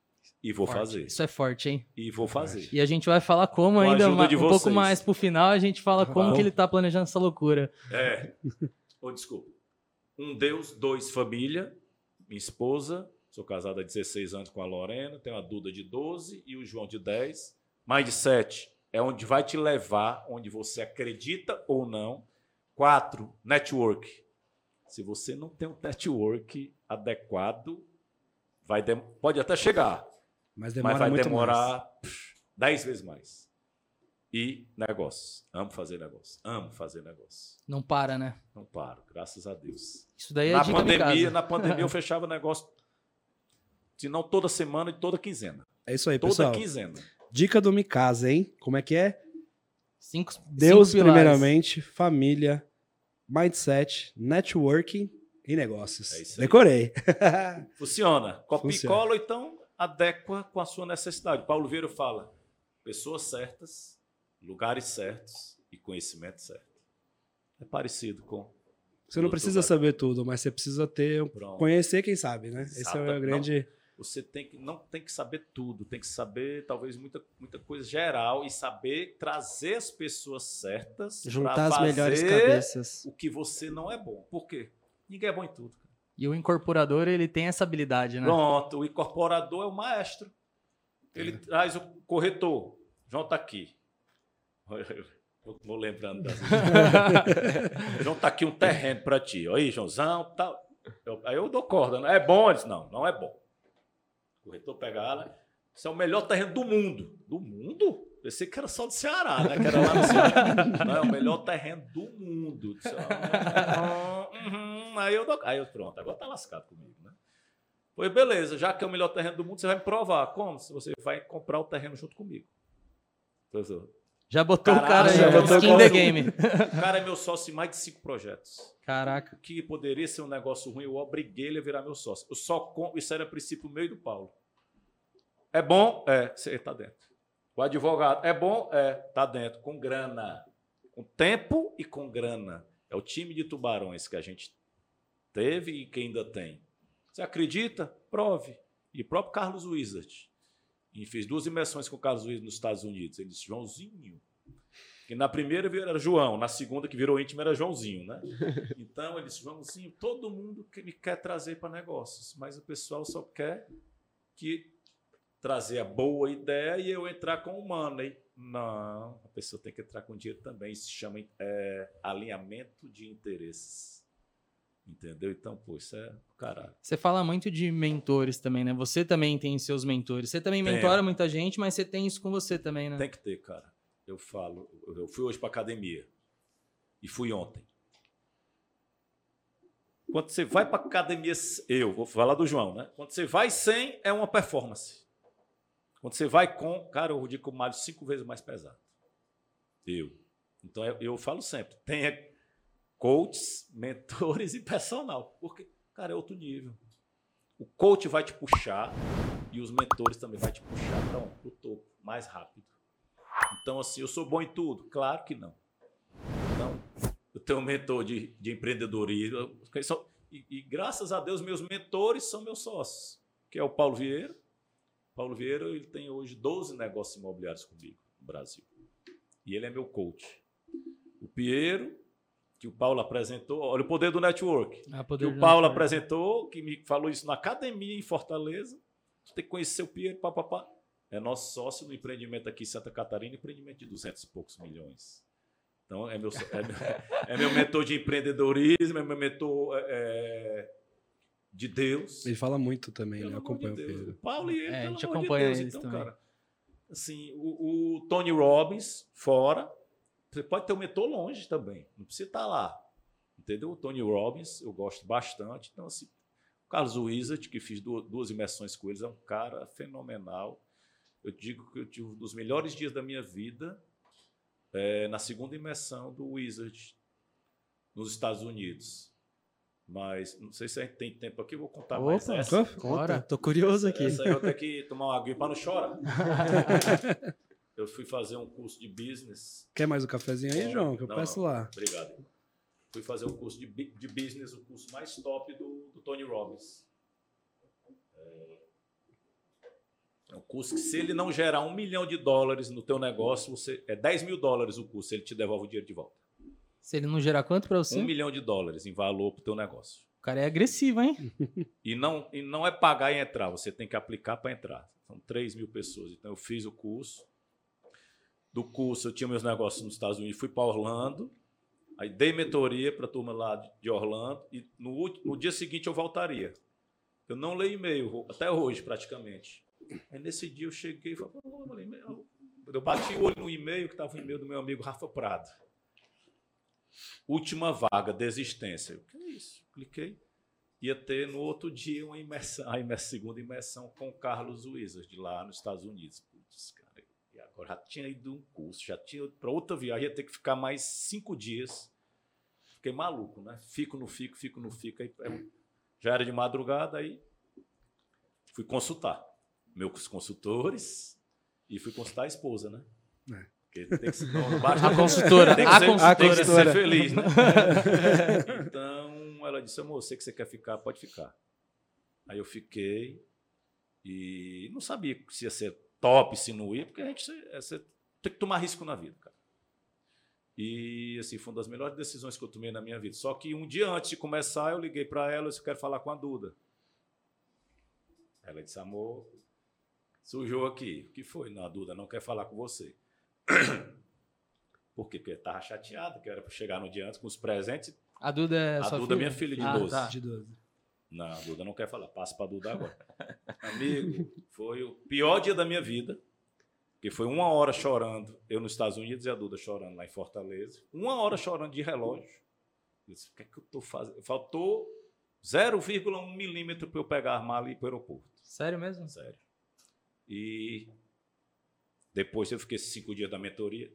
E vou forte. fazer. Isso é forte, hein? E vou fazer. E a gente vai falar como Com ainda um pouco vocês. mais pro final, a gente fala como que ele tá planejando essa loucura. É. Ou desculpa. Um Deus, dois família. Minha esposa. Sou casado há 16 anos com a Lorena. Tenho a Duda de 12 e o João de 10. Mais de 7 é onde vai te levar, onde você acredita ou não. Quatro, network. Se você não tem um network adequado, vai pode até chegar, Mas demora mas vai muito demorar pff, 10 vezes mais. E negócios. Amo fazer negócio. Amo fazer negócio. Não para, né? Não paro, graças a Deus. Isso daí é na pandemia, na pandemia eu fechava negócio, se não toda semana, de toda quinzena. É isso aí, Toda pessoal. quinzena. Dica do Mikasa, hein? Como é que é? Cinco, Deus cinco primeiramente, família, mindset, networking e negócios. É isso aí. Decorei. Funciona. Copia e cola, então adequa com a sua necessidade. Paulo Vieira fala: pessoas certas, lugares certos e conhecimento certo. É parecido com. Você não precisa saber tudo, mas você precisa ter, Pronto. conhecer quem sabe, né? Esse é o grande. Você tem que, não tem que saber tudo, tem que saber talvez muita, muita coisa geral e saber trazer as pessoas certas Juntar as melhores fazer cabeças. o que você não é bom. Por quê? Ninguém é bom em tudo. cara. E o incorporador, ele tem essa habilidade, né? Pronto, o incorporador é o maestro. Ele traz o corretor. João está aqui. Vou lembrando das João está aqui um terreno para ti. Aí, Joãozão, tal. Eu- aí eu dou corda. Né? É bom? Ele disse, não, não é bom. Corretor ela. Isso é o melhor terreno do mundo. Do mundo? Pensei que era só do Ceará, né? Que era lá no Ceará. Não, é o melhor terreno do mundo. Disse, "Ah, uhum." Aí eu. Aí eu, pronto, agora tá lascado comigo, né? Pois beleza, já que é o melhor terreno do mundo, você vai me provar. Como? Você vai comprar o terreno junto comigo. Já botou o cara já já, botou skin the game. o cara é meu sócio em mais de cinco projetos. Caraca. O que poderia ser um negócio ruim, eu obriguei ele a virar meu sócio. Eu só com... Isso era princípio meio do Paulo. É bom? É, você está dentro. O advogado, é bom? É, tá dentro. Com grana. Com tempo e com grana. É o time de tubarões que a gente teve e que ainda tem. Você acredita? Prove. E o próprio Carlos Wizard. E fez duas imersões com o Carlos Wizard nos Estados Unidos. Ele disse, Joãozinho. Que na primeira era João, na segunda que virou íntimo era Joãozinho, né? Então ele disse, Joãozinho, todo mundo que me quer trazer para negócios, mas o pessoal só quer que trazer a boa ideia e eu entrar com o money. Não, a pessoa tem que entrar com dinheiro também. Isso se chama é, alinhamento de interesses. Entendeu? Então, pô, isso é caralho. Você fala muito de mentores também, né? Você também tem seus mentores. Você também Tenho. mentora muita gente, mas você tem isso com você também, né? Tem que ter, cara. Eu falo, eu fui hoje para academia e fui ontem. Quando você vai para academia, eu vou falar do João, né? Quando você vai sem, é uma performance. Quando você vai com, cara, eu digo que eu malho cinco vezes mais pesado. Eu. Então eu, eu falo sempre, tenha coaches, mentores e personal, porque, cara, é outro nível. O coach vai te puxar e os mentores também vai te puxar para o topo mais rápido. Então, assim, eu sou bom em tudo? Claro que não. tenho um mentor de, de empreendedorismo. E, e, graças a Deus, meus mentores são meus sócios, que é o Paulo Vieira. Paulo Vieira ele tem hoje 12 negócios imobiliários comigo no Brasil. E ele é meu coach. O Piero, que o Paulo apresentou, olha o poder do network. Ah, poder que o Paulo network. apresentou, que me falou isso na academia em Fortaleza. Você tem que conhecer o Piero, papapá. É nosso sócio no empreendimento aqui em Santa Catarina, empreendimento de 200 e poucos milhões. Então, é meu, é meu, é meu mentor de empreendedorismo, é meu mentor é, é de Deus. Ele fala muito também, né? Acompanha de o Pedro. Paulo e ele, é, a gente acompanha de Deus. então, também. cara, assim, o, o, Tony Robbins, fora, você pode ter um mentor longe também, não precisa estar lá. Entendeu? O Tony Robbins, eu gosto bastante. Então, assim, o Carlos Wizard, que fiz duas, duas imersões com eles, é um cara fenomenal. Eu digo que eu tive um dos melhores dias da minha vida é, na segunda imersão do Wizard nos Estados Unidos. Mas não sei se a gente tem tempo aqui, vou contar Opa, mais essa. Conta, tô curioso aqui. Essa aí eu tenho que tomar uma aguinha para não chorar. eu fui fazer um curso de business. Quer mais um cafezinho aí, João? Que eu não, peço não. lá. Obrigado. Fui fazer um curso de, de business, o curso mais top do, do Tony Robbins. É, é um curso que, se ele não gerar um milhão de dólares no teu negócio, você é 10 mil dólares o curso, ele te devolve o dinheiro de volta. Se ele não gerar quanto para você? Um milhão de dólares em valor para o teu negócio. O cara é agressivo, hein? e, não, e não é pagar e entrar, você tem que aplicar para entrar. São 3 mil pessoas. Então, eu fiz o curso. Do curso, eu tinha meus negócios nos Estados Unidos, fui para Orlando. Aí dei mentoria para a turma lá de Orlando. E no, no dia seguinte eu voltaria. Eu não leio e-mail, até hoje praticamente. Aí nesse dia eu cheguei e falei, eu bati o olho no e-mail, que estava o e-mail do meu amigo Rafa Prado. Última vaga, desistência. O que é isso? Cliquei. Ia ter no outro dia uma imersão, a imersão, segunda imersão com o Carlos Wizard, de lá nos Estados Unidos. Putz, cara, agora já tinha ido um curso, já tinha ido para outra viagem, ia ter que ficar mais cinco dias. Fiquei maluco, né? Fico no fico, fico no fico. Aí, já era de madrugada, aí fui consultar meus consultores e fui consultar a esposa, né? É. Porque tem que, não, a consultora, tem que a ser, consultora. Tem que ser feliz, né? então, ela disse, amor, você que você quer ficar, pode ficar. Aí eu fiquei e não sabia se ia ser top, se não ia, porque a gente é, você tem que tomar risco na vida, cara. E assim, foi uma das melhores decisões que eu tomei na minha vida. Só que um dia antes de começar, eu liguei para ela e disse, eu quero falar com a Duda. Ela disse, amor, Sujou aqui. O que foi? Não, a Duda não quer falar com você. Por quê? Porque estava chateado, que era para chegar no dia antes com os presentes. A Duda é A Duda é minha filha de ah, 12. Tá. De 12. Não, a Duda não quer falar. Passa para a Duda agora. Amigo, foi o pior dia da minha vida. Porque foi uma hora chorando, eu nos Estados Unidos e a Duda chorando lá em Fortaleza. Uma hora chorando de relógio. Eu disse, o que é que eu estou fazendo? Faltou 0,1 milímetro para eu pegar a mala e ir para o aeroporto. Sério mesmo? Sério. E depois eu fiquei cinco dias da mentoria.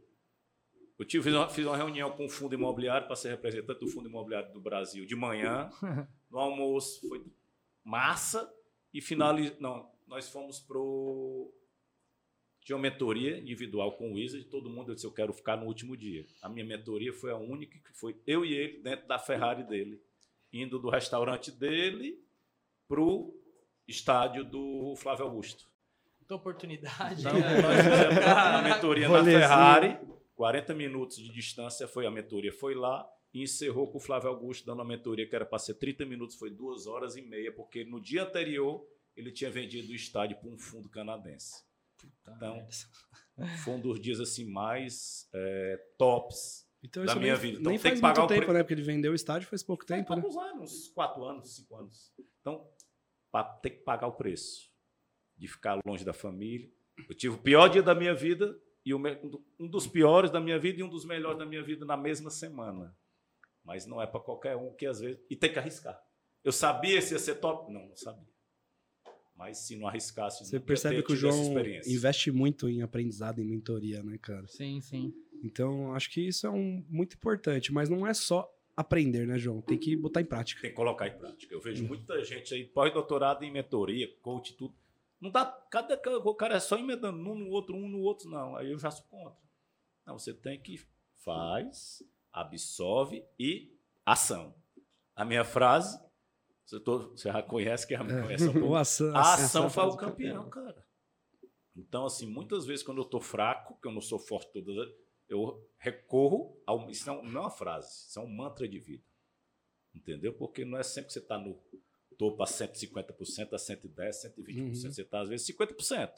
Eu tive, fiz, uma, fiz uma reunião com o fundo imobiliário para ser representante do fundo imobiliário do Brasil de manhã. No almoço foi massa e finaliz... não, nós fomos pro tinha uma mentoria individual com o Wizard, todo mundo disse eu quero ficar no último dia. A minha mentoria foi a única que foi eu e ele dentro da Ferrari dele, indo do restaurante dele pro estádio do Flávio Augusto. Muita oportunidade. Então, nós fizemos a mentoria na Ferrari, 40 minutos de distância foi a mentoria, foi lá e encerrou com o Flávio Augusto dando a mentoria que era para ser 30 minutos, foi duas horas e meia, porque no dia anterior ele tinha vendido o estádio para um fundo canadense. Então, foi um dos dias assim mais é, tops então, da minha nem, vida. Então, nem faz muito tempo, pre... né? Porque ele vendeu o estádio faz pouco tempo, faz né? poucos anos, quatro anos, cinco anos. Então, tem que pagar o preço de ficar longe da família. Eu tive o pior dia da minha vida e um dos piores da minha vida e um dos melhores da minha vida na mesma semana. Mas não é para qualquer um que às vezes. E tem que arriscar. Eu sabia se ia ser top? Não, não sabia. Mas se não arriscasse, você percebe que o João investe muito em aprendizado, em mentoria, né, cara? Sim, sim. Então, acho que isso é um, muito importante, mas não é só aprender, né, João? Tem que botar em prática. Tem que colocar em prática. Eu vejo muita gente aí, pós-doutorado em mentoria, coach, tudo, não dá. Cada, o cara é só emendando um no outro, um no outro, não. Aí eu já sou contra. Não, você tem que faz, absorve e ação. A minha frase, você, tô, você já conhece que é a minha conhece, O ação, a essa ação faz o campeão, cara. Então, assim, muitas vezes quando eu tô fraco, que eu não sou forte todas, eu recorro ao. Isso não, não é uma frase, isso é um mantra de vida. Entendeu? Porque não é sempre que você está no topo a 150%, a 110%, 120%. Uhum. Você está, às vezes, 50%.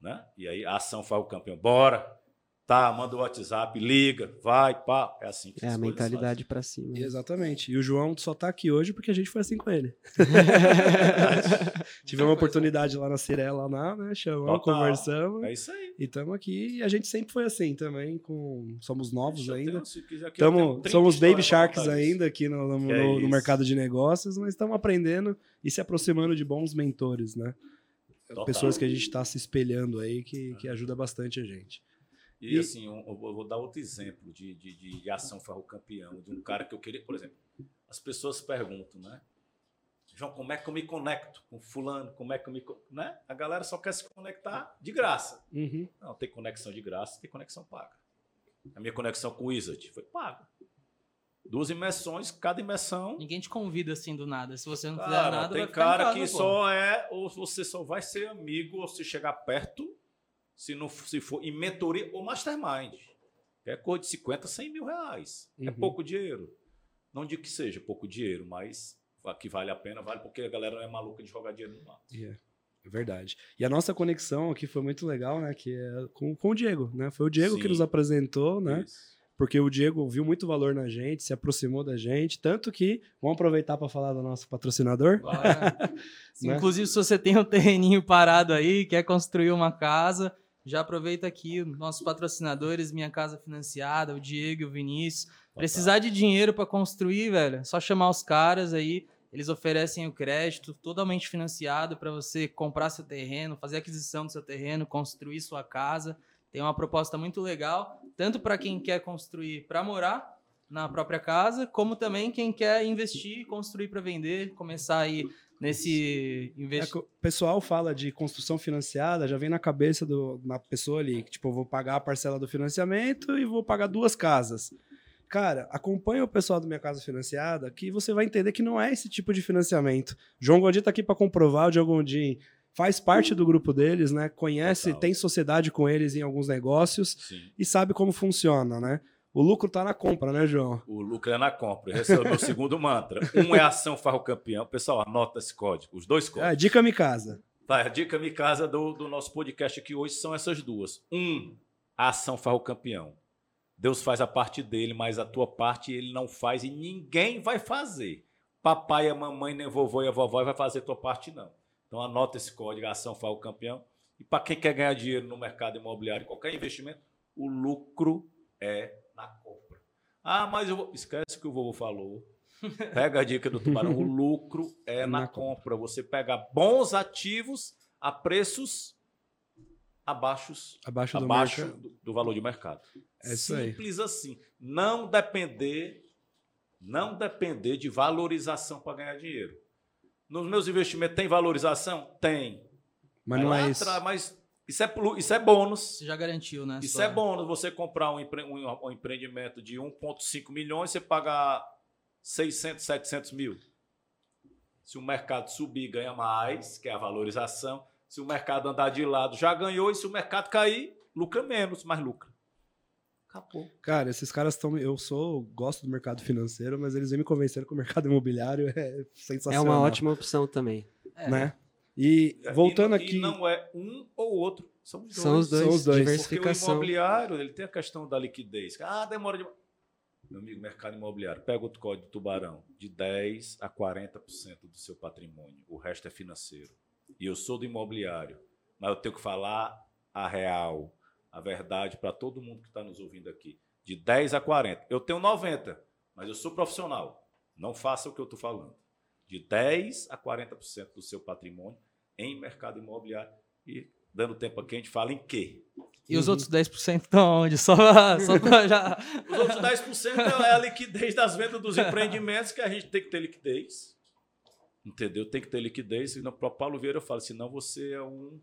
Né? E aí a ação faz o campeão. Bora! Tá, manda o WhatsApp, liga, vai, pá. É assim que É a mentalidade pra cima. Exatamente. E o João só tá aqui hoje porque a gente foi assim com ele. Tivemos uma oportunidade lá na Cirela, lá, né? Chamamos, Total. conversamos. É isso aí. E estamos aqui. E a gente sempre foi assim também. Com... Somos novos ainda. tenho Tamo, 30 somos Baby Sharks ainda aqui no, no, Que é no- mercado de negócios, mas estamos aprendendo e se aproximando de bons mentores, né? Total. Pessoas que a gente está se espelhando aí, que, que ajuda bastante a gente. E, E- assim, eu, eu vou dar outro exemplo de, de, de ação farro campeão, de um cara que eu queria, por exemplo, as pessoas perguntam, né? João, como é que eu me conecto com fulano? Como é que eu me. co-" Né? A galera só quer se conectar de graça. Uhum. Não, tem conexão de graça, tem conexão paga. A minha conexão com o Wizard foi paga. Duas imersões, cada imersão. Ninguém te convida assim do nada. Se você não fizer Cara, nada, tem vai ficar em cara casa, que pô. só é, ou você só vai ser amigo, ou se chegar perto, se não se for em mentoria ou mastermind. É coisa de 50, 100 mil reais. É Uhum. pouco dinheiro. Não digo que seja pouco dinheiro, mas que vale a pena, vale porque a galera não é maluca de jogar dinheiro no mato. Yeah, É verdade. E a nossa conexão aqui foi muito legal, né? Que é com, com o Diego, né? Foi o Diego que Sim. nos apresentou, né? Isso. Porque o Diego viu muito valor na gente, se aproximou da gente, tanto que vamos aproveitar para falar do nosso patrocinador. Bora. Né? Inclusive, se você tem um terreninho parado aí, quer construir uma casa, já aproveita aqui nossos patrocinadores, Minha Casa Financiada, o Diego e o Vinícius. Precisar de dinheiro para construir, velho, é só chamar os caras aí. Eles oferecem o crédito totalmente financiado para você comprar seu terreno, fazer aquisição do seu terreno, construir sua casa. Tem uma proposta muito legal, tanto para quem quer construir para morar na própria casa, como também quem quer investir, construir para vender, começar aí nesse É investimento. que o pessoal fala de construção financiada, já vem na cabeça do, na pessoa ali, que tipo, vou pagar a parcela do financiamento e vou pagar duas casas. Cara, acompanha o pessoal do Minha Casa Financiada que você vai entender que não é esse tipo de financiamento. João Godin tá aqui para comprovar, o João Godin faz parte do grupo deles, né? Conhece, Total. tem sociedade com eles em alguns negócios Sim. e sabe como funciona, né? O lucro tá na compra, né, João? O lucro é na compra. Esse é o meu segundo mantra. Um é ação farro campeão. Pessoal, anota esse código. Os dois códigos. Ah, dica me casa. Tá, a dica me casa do, do nosso podcast aqui hoje são essas duas. Um, a ação farro campeão. Deus faz a parte dele, mas a tua parte ele não faz e ninguém vai fazer. Papai, a mamãe, nem vovô e a vovó vai fazer a tua parte, não. Então anota esse código, ação farro campeão. E para quem quer ganhar dinheiro no mercado imobiliário, qualquer investimento, o lucro é. Ah, mas eu vou... esquece o que o vovô falou. Pega a dica do tubarão. O lucro é na, Na compra. Você pega bons ativos a preços abaixo, Abaixo do abaixo do, do valor de mercado. É. Simples assim. Não depender, não depender de valorização para ganhar dinheiro. Nos meus investimentos tem valorização? Tem. Mas não é isso. mas isso é, isso é bônus. Você já garantiu, né? Isso é bônus. Você comprar um, empre- um- um empreendimento de 1,5 milhões, você pagar 600, 700 mil. Se o mercado subir, ganha mais, que é a valorização. Se o mercado andar de lado, já ganhou. E se o mercado cair, lucra menos, mas lucra. Acabou. Cara, esses caras estão. Eu sou, gosto do mercado financeiro, mas eles vêm me convencendo que o mercado imobiliário é É sensacional. uma ótima opção também. É, Né? E voltando e, aqui. E não é um ou outro. São os dois. São os dois, São os dois. Porque o diversificação. imobiliário, ele tem a questão da liquidez. Ah, demora de. Meu amigo, mercado imobiliário, pega outro código do tubarão, de 10 a 40% do seu patrimônio. O resto é financeiro. E eu sou do imobiliário, mas eu tenho que falar a real, a verdade para todo mundo que está nos ouvindo aqui. De 10 a 40. Eu tenho 90, mas eu sou profissional. Não faça o que eu estou falando. De 10 a 40% do seu patrimônio em mercado imobiliário. E dando tempo aqui, a gente fala em quê? E os outros 10% estão onde? Só, só pra já. Os outros 10% é a liquidez das vendas dos empreendimentos que a gente tem que ter liquidez. Entendeu? Tem que ter liquidez. Senão, para Paulo Vieira eu falo, senão você é um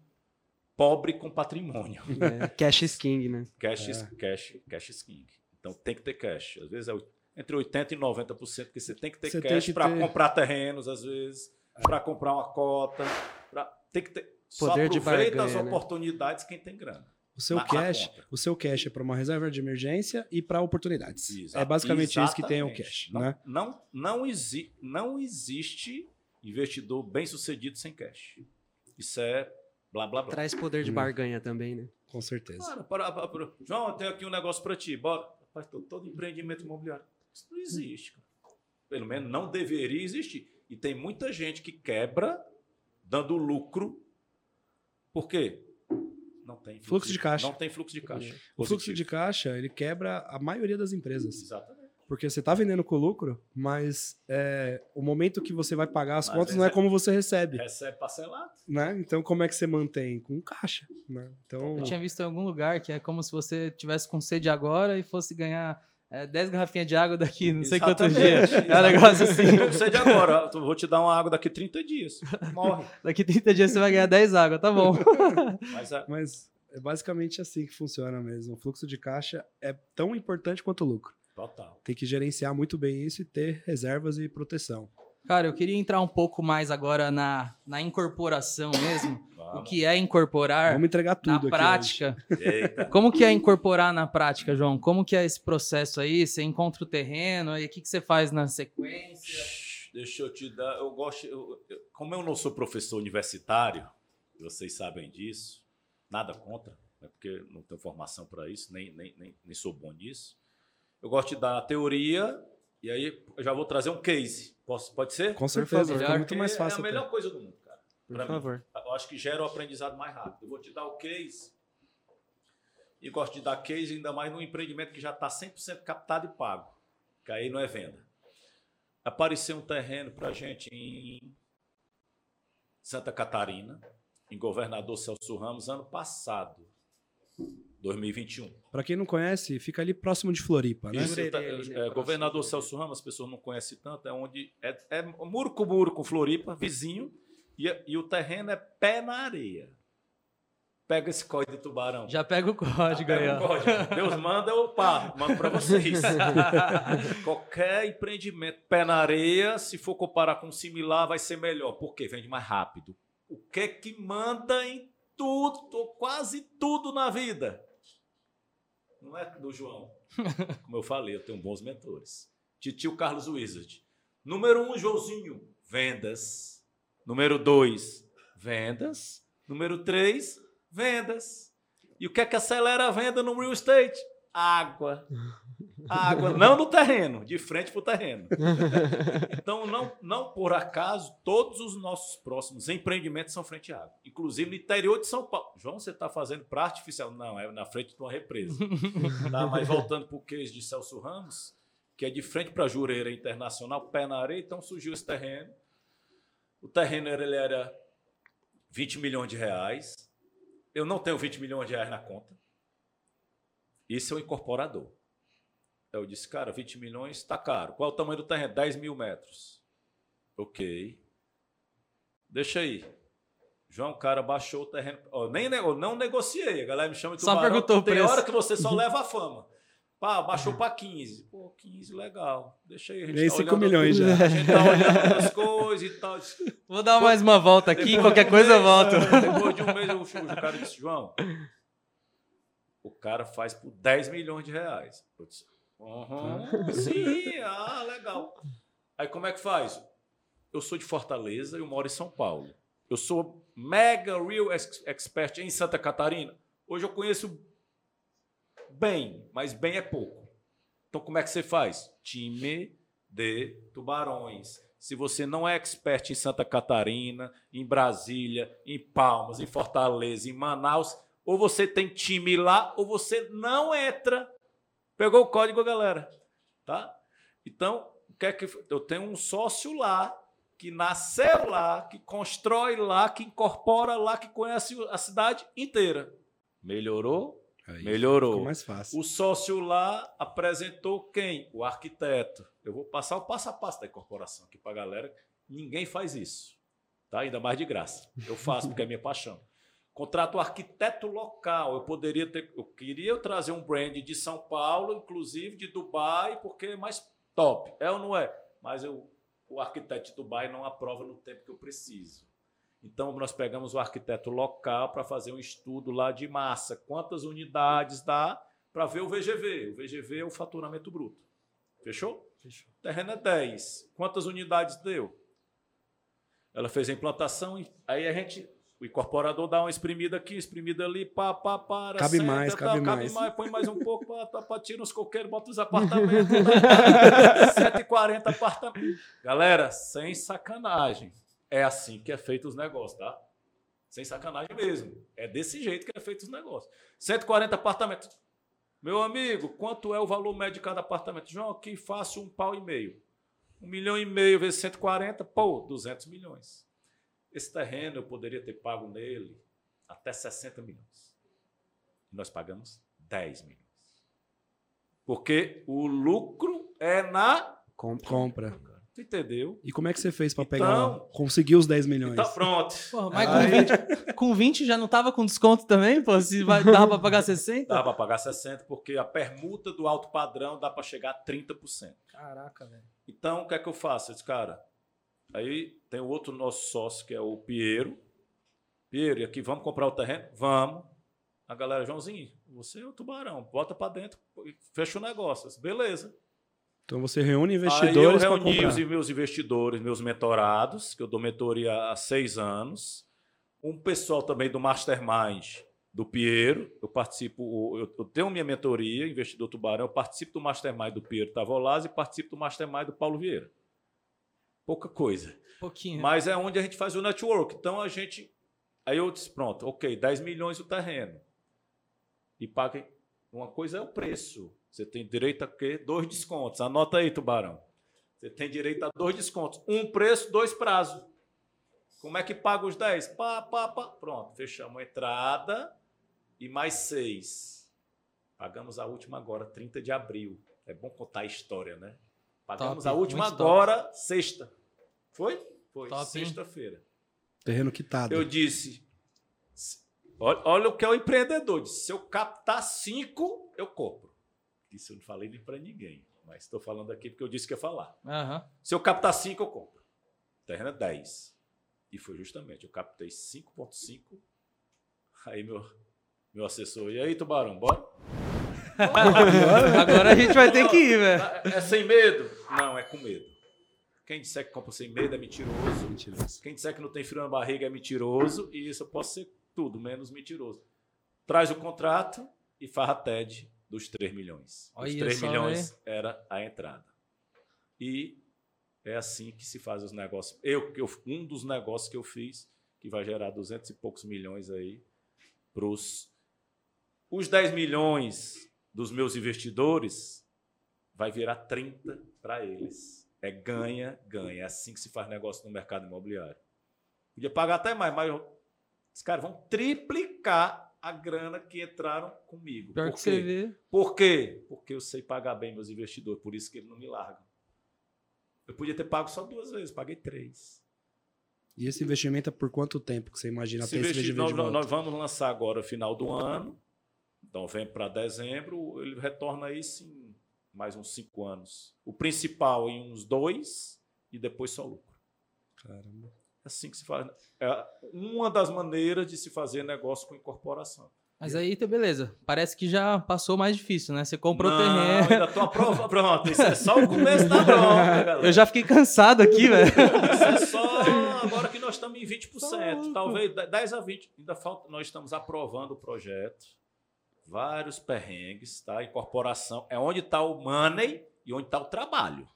pobre com patrimônio. É, cash is king, né? Cash, is- cash, cash is king. Então tem que ter cash. Às vezes é entre 80% e 90%, porque você tem que ter Você cash para ter- comprar terrenos, às vezes, para comprar uma cota. Pra... Tem que ter. Poder Só de aproveita as barganha, né? oportunidades quem tem grana. O seu cash, o seu cash é para uma reserva de emergência e para oportunidades. Exa- é basicamente isso que tem o exatamente. cash, não, né? Não, não, exi não existe investidor bem sucedido sem cash. Isso é blá blá blá. Traz poder de Hum. barganha também, né? Com certeza. Para, para, para, para. João, eu tenho aqui um negócio para ti. Bora. Rapaz, todo empreendimento imobiliário. Isso não existe. Cara. Pelo menos não deveria existir. E tem muita gente que quebra dando lucro. Por quê? Não tem Fluxo de caixa. Não tem fluxo de caixa. O fluxo Positivo. de caixa, ele quebra a maioria das empresas. Exatamente. Porque você está vendendo com lucro, mas é, o momento que você vai pagar as Às contas não é é- como você recebe, Recebe parcelado. né? Então, como é que você mantém? Com caixa, né? Então, Eu tinha visto em algum lugar que é como se você tivesse com sede agora e fosse ganhar é, 10 garrafinhas de água daqui não sei quantos dias. É um negócio assim. Com sede agora. Eu vou te dar uma água daqui 30 dias. Morre. Daqui 30 dias você vai ganhar 10 água, tá bom. Mas é, mas é basicamente assim que funciona mesmo. O fluxo de caixa é tão importante quanto o lucro. total. Tem que gerenciar muito bem isso e ter reservas e proteção. Cara, eu queria entrar um pouco mais agora na, na incorporação mesmo. O que é incorporar Vamos entregar tudo na aqui prática. Eita. Como que é incorporar na prática, João? Como que é esse processo aí? Você encontra o terreno e o que, que você faz na sequência? Deixa eu te dar. Eu gosto. eu- eu- como eu não sou professor universitário, vocês sabem disso, nada contra, né, porque não tenho formação para isso, nem, nem, nem, nem sou bom nisso. Eu gosto de dar a teoria e aí eu já vou trazer um case. Posso, pode ser? Com certeza, fica muito mais fácil. É a até. melhor coisa do mundo. Por Pra mim. favor. Eu acho que gera o aprendizado mais rápido. Eu vou te dar o case. E gosto de dar case ainda mais num empreendimento que já está 100% captado e pago. Que aí não é venda. Apareceu um terreno para gente em Santa Catarina, em Governador Celso Ramos, ano passado, 2021. Para quem não conhece, fica ali próximo de Floripa, né? Isso, tá- é, governador Celso Ramos, as pessoas não conhecem tanto, é onde é, é muro com muro com Floripa, vizinho, e, e o terreno é pé na areia. Pega esse código de tubarão. Já pega o código Pega o código. Deus manda, eu paro, mando para vocês. Qualquer empreendimento pé na areia, se for comparar com um similar, vai ser melhor. Por quê? Vende mais rápido. O que é que manda em tudo, quase tudo na vida? Não é do João. Como eu falei, eu tenho bons mentores. Titio Carlos Wizard. Número um, Joãozinho, vendas. Número dois, vendas. Número três, vendas. E o que é que acelera a venda no real estate? Água. Água, não no terreno, de frente para o terreno. Então, não, não por acaso, todos os nossos próximos empreendimentos são frente à água. Inclusive no interior de São Paulo. João, você está fazendo para artificial? Não, é na frente de uma represa. Tá? Mas voltando para o case de Celso Ramos, que é de frente para a Jureira Internacional, pé na areia, então surgiu esse terreno. O terreno era, ele era 20 milhões de reais. Eu não tenho 20 milhões de reais na conta. Isso é o incorporador. Eu disse, cara, 20 milhões está caro. Qual é o tamanho do terreno? 10 mil metros. Ok. Deixa aí. João, o cara baixou o terreno. Ó, nem, ne- eu não negociei. A galera me chama de Só tubarão. perguntou o Tem preço. hora que você só leva a fama. Pá, baixou para 15. Pô, 15, legal. Deixa aí. A gente Ganhei tá 5 olhando- milhões já. A gente tá olhando as coisas e tal. Vou dar mais uma volta aqui, Depois qualquer um coisa eu mês, volto. Depois de um mês, o, o cara disse, João, o cara faz por 10 milhões de reais. Eu disse, "Aham, sim, ah, legal. Aí como é que faz? Eu sou de Fortaleza e eu moro em São Paulo. Eu sou mega real ex- expert em Santa Catarina. Hoje eu conheço bem, mas bem é pouco. Então como é que você faz? Time de tubarões. Se você não é expert em Santa Catarina, em Brasília, em Palmas, em Fortaleza, em Manaus, ou você tem time lá, ou você não entra. Pegou o código, galera? Tá? Então, o que é que eu tenho um sócio lá que nasceu lá, que constrói lá, que incorpora lá, que conhece a cidade inteira. Melhorou? Aí, Melhorou. Ficou mais fácil. O sócio lá apresentou quem? O arquiteto. Eu vou passar o passo a passo da incorporação aqui para a galera. Ninguém faz isso. Tá? Ainda mais de graça. Eu faço porque é minha paixão. Contrato o arquiteto local. Eu poderia ter, eu queria trazer um brand de São Paulo, inclusive de Dubai, porque é mais top. É ou não é? Mas eu, o arquiteto de Dubai não aprova no tempo que eu preciso. Então, nós pegamos o arquiteto local para fazer um estudo lá de massa. Quantas unidades dá para ver o VGV? O VGV é o faturamento bruto. Fechou? Fechou. O terreno é 10. Quantas unidades deu? Ela fez a implantação, e aí a gente o incorporador dá uma exprimida aqui, exprimida ali, pá, pá, para. Cabe senta, mais, tá, cabe, cabe mais. mais. Põe mais um pouco, pá, tá, pá, tira os coqueiros, bota os apartamentos. 140 apartamentos. Galera, sem sacanagem. É assim que é feito os negócios, tá? Sem sacanagem mesmo. É desse jeito que é feito os negócios. 140 apartamentos. Meu amigo, quanto é o valor médio de cada apartamento? João, aqui faço um pau e meio. Um milhão e meio vezes 140, pô, 200 milhões. Esse terreno eu poderia ter pago nele até 60 milhões. Nós pagamos 10 milhões. Porque o lucro é na compra. Tu entendeu? E como é que você fez para pegar, Então- conseguir os 10 milhões? Tá pronto. Porra, mas com Aí- 20, com 20 já não tava com desconto também, pô? Se vai, dava pra pagar 60? Dá para pagar 60 porque a permuta do alto padrão dá para chegar a 30%. Caraca, velho. Então, o que é que eu faço? Eu disse, cara, aí tem o outro nosso sócio, que é o Piero. Piero, e aqui, vamos comprar o terreno? Vamos. A galera, Joãozinho, você é o tubarão, bota para dentro, fecha o negócio. Beleza. Então você reúne Aí eu investidores para reuni comprar. os meus investidores, meus mentorados, que eu dou mentoria há seis anos. Um pessoal também do Mastermind do Piero. Eu participo, eu eu tenho minha mentoria, investidor tubarão, eu participo do Mastermind do Piero Tavolaz e participo do Mastermind do Paulo Vieira. Pouca coisa. Pouquinho. Mas é onde a gente faz o network. Então a gente. Aí eu disse: pronto, ok, 10 milhões o terreno. E pague. Uma coisa é o preço. Você tem direito a quê? Dois descontos. Anota aí, Tubarão. Você tem direito a dois descontos. Um preço, dois prazos. Como é que paga os 10? Pá, pá, pá. Pronto, fechamos a entrada e mais seis. Pagamos a última agora, 30 de abril. É bom contar a história, né? Pagamos Top, a última muito top. agora, sexta. Foi? Foi, sexta-feira. Terreno quitado. Eu disse, se- olha, olha o que é o empreendedor. Disse, se eu captar cinco, eu compro. Isso eu não falei nem para ninguém, mas estou falando aqui porque eu disse que ia falar. Aham. Se eu captar cinco, eu compro. O terreno é 10. E foi justamente, eu captei 5.5. Aí meu, meu assessor, e aí, Tubarão, bora? Agora a gente vai ter que ir, velho. É sem medo? Não, é com medo. Quem disser que compra sem medo é mentiroso. Mentiroso. Quem disser que não tem frio na barriga é mentiroso. E isso eu posso ser tudo, menos mentiroso. Traz o contrato e farra TED dos 3 milhões. Os Olha 3 só, milhões era a entrada. E é assim que se faz os negócios. Eu, eu- um dos negócios que eu fiz, que vai gerar 200 e poucos milhões aí para os. Os 10 milhões dos meus investidores vai virar 30 para eles. É ganha, ganha. É assim que se faz negócio no mercado imobiliário. Podia pagar até mais, mas os caras vão triplicar a grana que entraram comigo. Pior Por que quê? você vê. Por quê? Porque eu sei pagar bem meus investidores, por isso que eles não me largam. Eu podia ter pago só duas vezes, paguei três. E esse investimento é por quanto tempo que você imagina Esse ter esse investi- investimento nós, nós volta? vamos lançar agora no final do ano, novembro para dezembro, ele retorna aí sim mais uns cinco anos. O principal em uns dois e depois só lucro. Caramba. É assim que se faz. É uma das maneiras de se fazer negócio com incorporação. Mas aí, tá beleza. Parece que já passou mais difícil, né? Você comprou o terreno. ainda tô aprovando. Pronto, isso é só o começo da bronca, galera. Eu já fiquei cansado aqui, velho. Isso é só agora que nós estamos em 20%, Só, talvez 10 a 20. Ainda falta, nós estamos aprovando o projeto. Vários perrengues, tá? Incorporação é onde está o money e onde está o trabalho.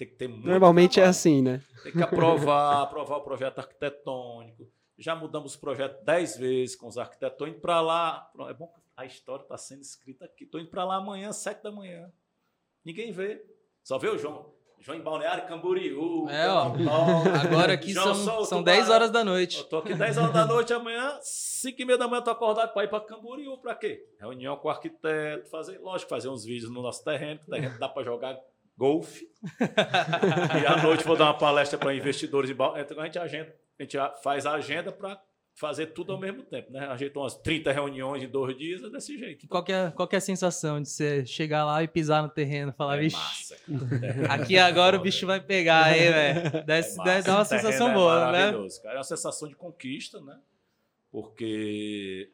Tem que ter muito Normalmente é trabalho. assim, né? Tem que aprovar, aprovar o projeto arquitetônico. Já mudamos o projeto 10 vezes com os arquitetos. Estou indo para lá. É bom que a história está sendo escrita aqui. Estou indo para lá amanhã, 7 da manhã. Ninguém vê. Só vê o João. João em Balneário Camboriú. É, ó. Agora aqui João, são, são tubarão. 10 horas da Eu noite. tô aqui 10 horas da noite amanhã, 5 e meia da manhã eu tô acordado para ir para Camboriú. Para quê? Reunião com o arquiteto, fazer, lógico, fazer uns vídeos no nosso terreno, que o terreno dá para jogar golfe. e à noite vou dar uma palestra para investidores. em Bal- Então a gente, agenda, a gente faz a agenda para fazer tudo ao mesmo tempo, né? Ajeitou umas 30 reuniões em dois dias, é desse jeito. Qual que é, qual é a sensação de você chegar lá e pisar no terreno e falar, É vixe, massa. aqui agora o bicho vai pegar aí, velho. Dá, É dá, uma sensação é boa, né? cara. É uma sensação de conquista, né? Porque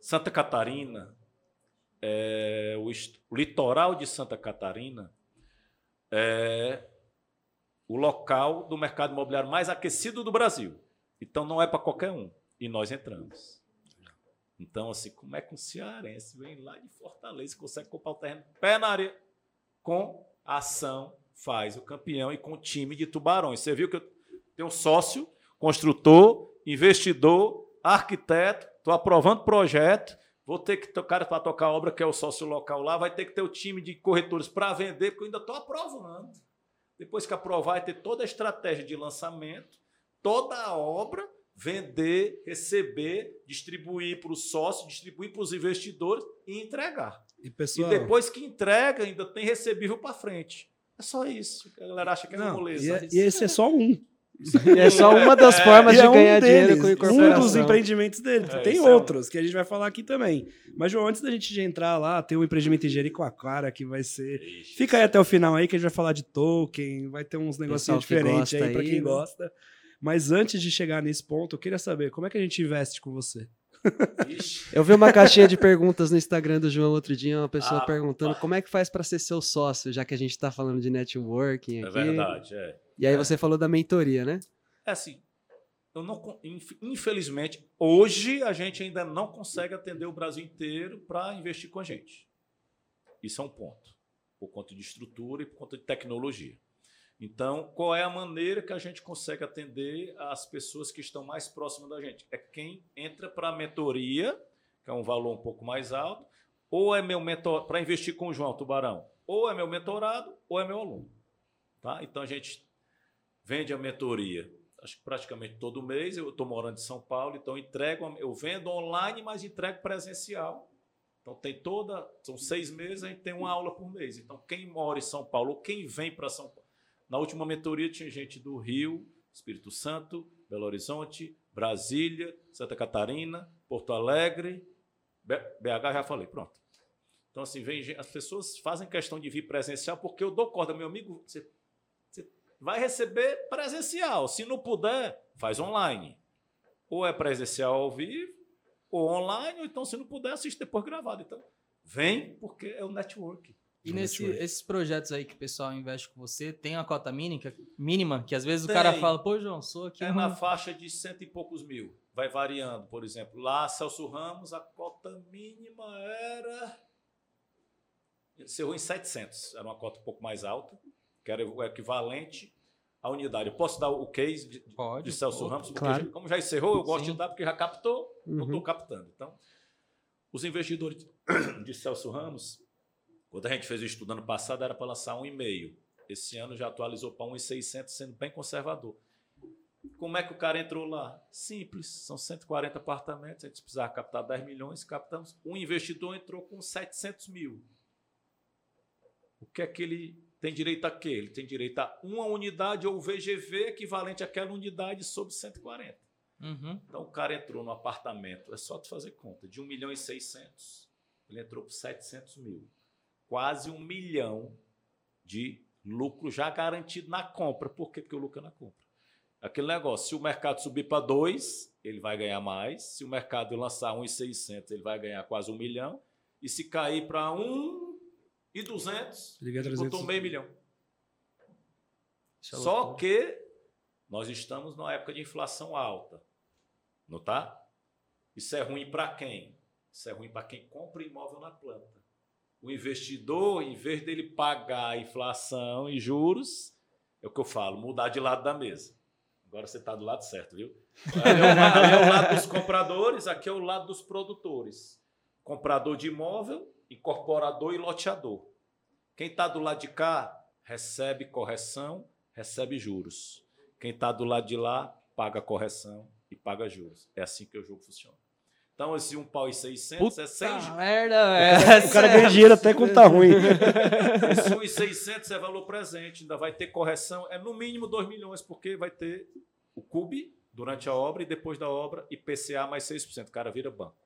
Santa Catarina, é, o, o litoral de Santa Catarina é o local do mercado imobiliário mais aquecido do Brasil. Então não é para qualquer um. E nós entramos. Então, assim, como é que um cearense vem lá de Fortaleza consegue comprar o terreno pé na areia com ação, faz o campeão e com o time de tubarões. Você viu que eu tenho um sócio, construtor, investidor, arquiteto, estou aprovando projeto, vou ter que ter o cara para tocar a obra, que é o sócio local lá, vai ter que ter o time de corretores para vender, porque eu ainda estou aprovando. Depois que aprovar, vai ter toda a estratégia de lançamento, toda a obra, vender, receber, distribuir para o sócio, distribuir para os investidores e entregar. E pessoal, E depois que entrega, ainda tem recebível para frente. É só isso. A galera acha que é não, moleza. e, é- e esse é só um. É só uma das formas E de é um ganhar dinheiro deles, com um incorporação. dos empreendimentos dele. É, Tem é um. outros que a gente vai falar aqui também. Mas, João, antes da gente entrar lá, tem um empreendimento em Jericoacoara que vai ser. Ixi. Fica aí até o final aí que a gente vai falar de token, vai ter uns negocinhos diferentes aí pra aí, quem né? gosta. Mas antes de chegar nesse ponto, eu queria saber como é que a gente investe com você. Eu vi uma caixinha de perguntas no Instagram do João outro dia, uma pessoa Ah, perguntando pá. como é que faz para ser seu sócio, já que a gente tá falando de networking É aqui. verdade, é. E aí você falou da mentoria, né? É assim, eu não, infelizmente, hoje a gente ainda não consegue atender o Brasil inteiro para investir com a gente. Isso é um ponto, por conta de estrutura e por conta de tecnologia. Então, qual é a maneira que a gente consegue atender as pessoas que estão mais próximas da gente? É quem entra para a mentoria, que é um valor um pouco mais alto, ou é meu mentor para investir com o João Tubarão, ou é meu mentorado, ou é meu aluno. Tá? Então a gente vende a mentoria acho que praticamente todo mês. Eu estou morando em São Paulo, então entrego, eu vendo online, mas entrego presencial. Então tem toda, são seis meses, a gente tem uma aula por mês. Então quem mora em São Paulo, ou quem vem para São Paulo. Na última mentoria tinha gente do Rio, Espírito Santo, Belo Horizonte, Brasília, Santa Catarina, Porto Alegre, BH já falei, pronto. Então assim, vem, as pessoas fazem questão de vir presencial porque eu dou corda, meu amigo, você vai receber presencial. Se não puder, faz online. Ou é presencial ao vivo, ou online, ou então, se não puder, assiste depois gravado. Então, vem, porque é o network. E nesse, esses projetos aí que o pessoal investe com você, tem uma cota mínima, mínima que às vezes Tem. o cara fala, pô, João, sou aqui. É um- na faixa de cento e poucos mil. Vai variando, por exemplo. Lá, Celso Ramos, a cota mínima era. Encerrou em 700. Era uma cota um pouco mais alta, que era o equivalente à unidade. Eu posso dar o case de, Pode. de Celso. Ramos, porque Claro. já- como já encerrou, eu gosto Sim. de dar, porque já captou, não Uhum. estou captando. Então, os investidores de Celso Ramos, quando a gente fez o estudo ano passado, era para lançar um e meio. Esse ano já atualizou para 1,600, sendo bem conservador. Como é que o cara entrou lá? Simples, são 140 apartamentos, a gente precisava captar 10 milhões, captamos. Um investidor entrou com 700 mil. O que é que ele tem direito a quê? Ele tem direito a uma unidade ou VGV equivalente àquela unidade sobre 140. Uhum. Então o cara entrou no apartamento, é só tu fazer conta, de 1 milhão e 600. Ele entrou por 700 mil. Quase um milhão de lucro já garantido na compra. Por quê? Porque o lucro é na compra. Aquele negócio, se o mercado subir para 2, ele vai ganhar mais. Se o mercado lançar 1,600, ele vai ganhar quase um milhão. E se cair para 1,200, Liga ele 300. botou meio milhão. É Só que nós estamos numa época de inflação alta. Não tá? Isso é ruim para quem? Isso é ruim para quem compra imóvel na planta. O investidor, em vez dele pagar a inflação e juros, é o que eu falo, mudar de lado da mesa. Agora você está do lado certo, viu? Ali é, lado- ali é o lado dos compradores, aqui é o lado dos produtores. Comprador de imóvel, incorporador e loteador. Quem está do lado de cá recebe correção, recebe juros. Quem está do lado de lá paga correção e paga juros. É assim que o jogo funciona. Então, esse um pau e 600 é 100 Puta juros. merda, velho. O cara ganha dinheiro até quando tá ruim. Esse 1,600 é valor presente, ainda vai ter correção, é no mínimo 2 milhões, porque vai ter o CUB, durante a obra e depois da obra, IPCA mais 6%. O cara vira banco.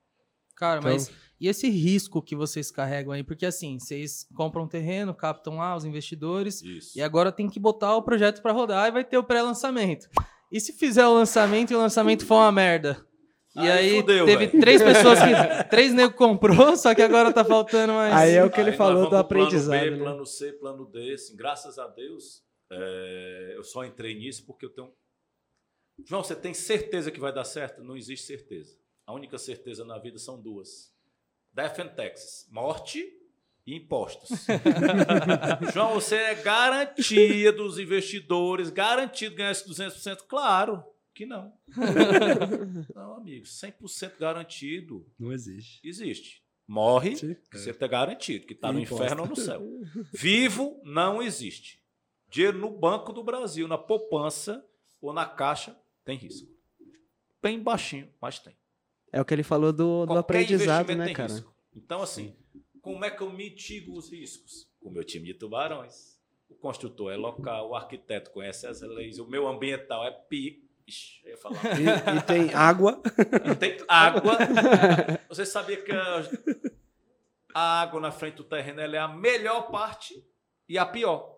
Cara, Então- mas e esse risco que vocês carregam aí? Porque assim, vocês compram um terreno, captam lá os investidores Isso. e agora tem que botar o projeto pra rodar e vai ter o pré-lançamento. E se fizer o lançamento e o lançamento for uma merda? E Aí aí, fudeu, teve velho. três pessoas que. três nego comprou, só que agora tá faltando mais. Aí é o que ele Aí falou do aprendizado, Plano B, né? plano C, plano D. Assim, graças a Deus, é, eu só entrei nisso porque eu tenho. João, você tem certeza que vai dar certo? Não existe certeza. A única certeza na vida são duas: Death and Taxes, morte e impostos. João, você é garantia dos investidores, garantido ganhar esse 200%? Claro que não. Não, amigo, 100% garantido Não existe. existe. Morre, que você está garantido, que está no Imposto. inferno ou no céu. Vivo não existe. Dinheiro no Banco do Brasil, na poupança ou na caixa, tem risco. Bem baixinho, mas tem. É o que ele falou do, do aprendizado, né, cara? risco. Então, assim, como é que eu mitigo os riscos? Com o meu time de tubarões. O construtor é local, o arquiteto conhece as leis, o meu ambiental é pi. Ixi, eu ia falar. E, e tem água. Tem água. Você sabia que a, água na frente do terreno é a melhor parte e a pior.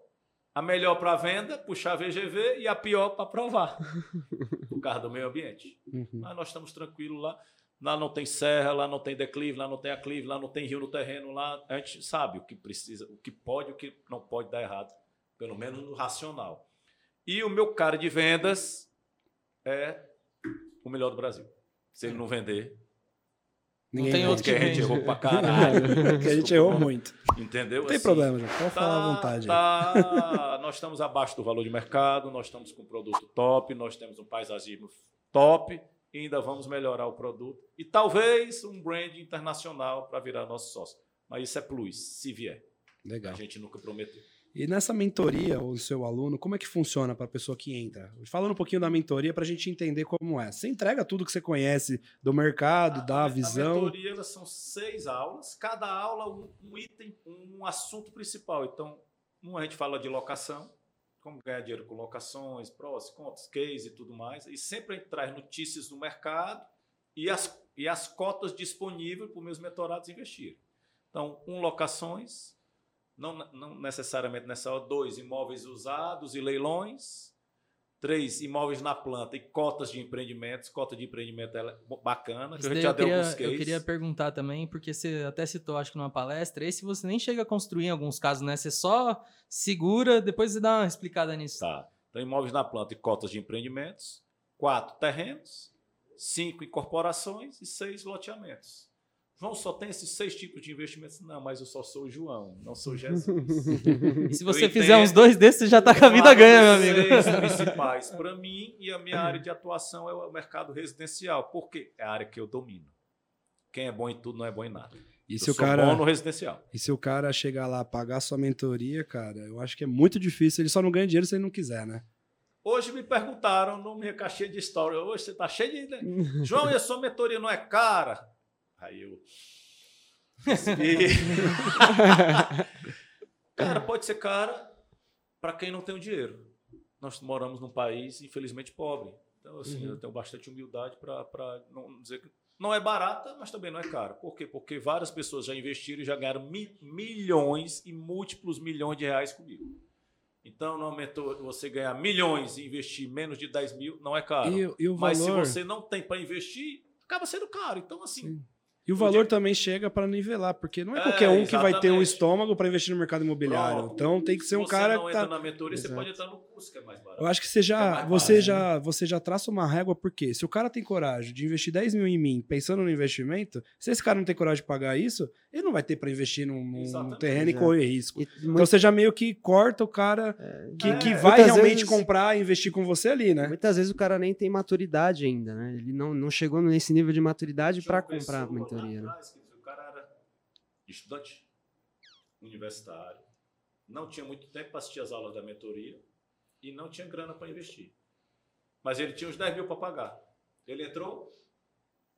A melhor para venda, puxar VGV, e a pior para provar. Por causa do meio ambiente. Uhum. Mas nós estamos tranquilos lá. Lá não tem serra, lá não tem declive, lá não tem aclive, lá não tem rio no terreno. Lá a gente sabe o que precisa, o que pode e o que não pode dar errado. Pelo menos no racional. E o meu cara de vendas é o melhor do Brasil. Se ele não vender, Ninguém tem vende. outro porque a que gente vende. errou pra caralho. Porque a gente errou muito. Entendeu? Não tem Assim, problema, gente. Pode Tá, falar à vontade. tá- nós estamos abaixo do valor de mercado, nós estamos com um produto top, nós temos um paisagismo top, e ainda vamos melhorar o produto. E talvez um brand internacional para virar nosso sócio. Mas isso é plus, se vier. Legal. A gente nunca prometeu. E nessa mentoria, o seu aluno, como é que funciona para a pessoa que entra? Falando um pouquinho da mentoria para a gente entender como é. Você entrega tudo que você conhece do mercado, A- dá a a visão. mentoria elas são seis aulas, cada aula um, um item, um assunto principal. Então, um a gente fala de locação, como ganhar dinheiro com locações, prós, contras, case e tudo mais. E sempre a gente traz notícias do mercado e as, e as cotas disponíveis para os meus mentorados investirem. Então, um, locações, não, não necessariamente nessa hora, dois, imóveis usados e leilões. Três, imóveis na planta e cotas de empreendimentos. Cota de empreendimento é bacana. que a gente já eu, deu queria, alguns eu cases. queria perguntar também, porque você até citou, acho que numa palestra, esse você nem chega a construir em alguns casos, né? Você só segura, depois você dá uma explicada nisso. Tá. Então, imóveis na planta e cotas de empreendimentos. Quatro, terrenos. Cinco, incorporações. E seis, loteamentos. João só tem esses seis tipos de investimentos? Não, mas eu só sou o João, não sou Jesus. E se você Eu fizer entendo. uns dois desses, você já tá com a vida ganha, meu amigo. seis principais para mim e a minha área de atuação é o mercado residencial. Por quê? É a área que eu domino. Quem é bom em tudo não é bom em nada. E eu se, o sou cara, bom no residencial. e se o cara chegar lá pagar sua mentoria, cara, eu acho que é muito difícil. Ele só não ganha dinheiro se ele não quiser, né? Hoje me perguntaram no minha caixinha de história. Hoje você tá cheio de. né? João, e a sua mentoria não é cara? Aí eu. Cara, pode ser cara para quem não tem o dinheiro. Nós moramos num país, infelizmente, pobre. Então, assim, eu tenho bastante humildade para não dizer que. Não é barata, mas também não é cara. Por quê? Porque várias pessoas já investiram e já ganharam mi- milhões e múltiplos milhões de reais comigo. Então, não aumentou você ganhar milhões e investir menos de 10 mil, não é caro. E, e Mas valor, se você não tem para investir, acaba sendo caro. Então, assim, Sim. E o valor também chega para nivelar, porque não é É, qualquer um que vai ter um exatamente. estômago para investir no mercado imobiliário. Pronto. Então tem que ser se um você cara não que entra tá na mentoria, você Exato. pode entrar no que é mais barato. Eu acho que você É já, mais você barato. já, você já traça uma régua, porque se o cara tem coragem de investir 10 mil em mim, pensando no investimento, se esse cara não tem coragem de pagar isso, ele não vai ter para investir num, num terreno e Exato. correr risco. E Então muito- você já meio que corta o cara que, É, que vai muitas realmente vezes- comprar e investir com você ali, né? Muitas vezes o cara nem tem maturidade ainda, né? Ele não, não chegou nesse nível de maturidade para comprar a mentoria, lá né? atrás, O cara era estudante, universitário, não tinha muito tempo para assistir as aulas da mentoria e não tinha grana para investir. Mas ele tinha uns 10 mil para pagar. Ele entrou?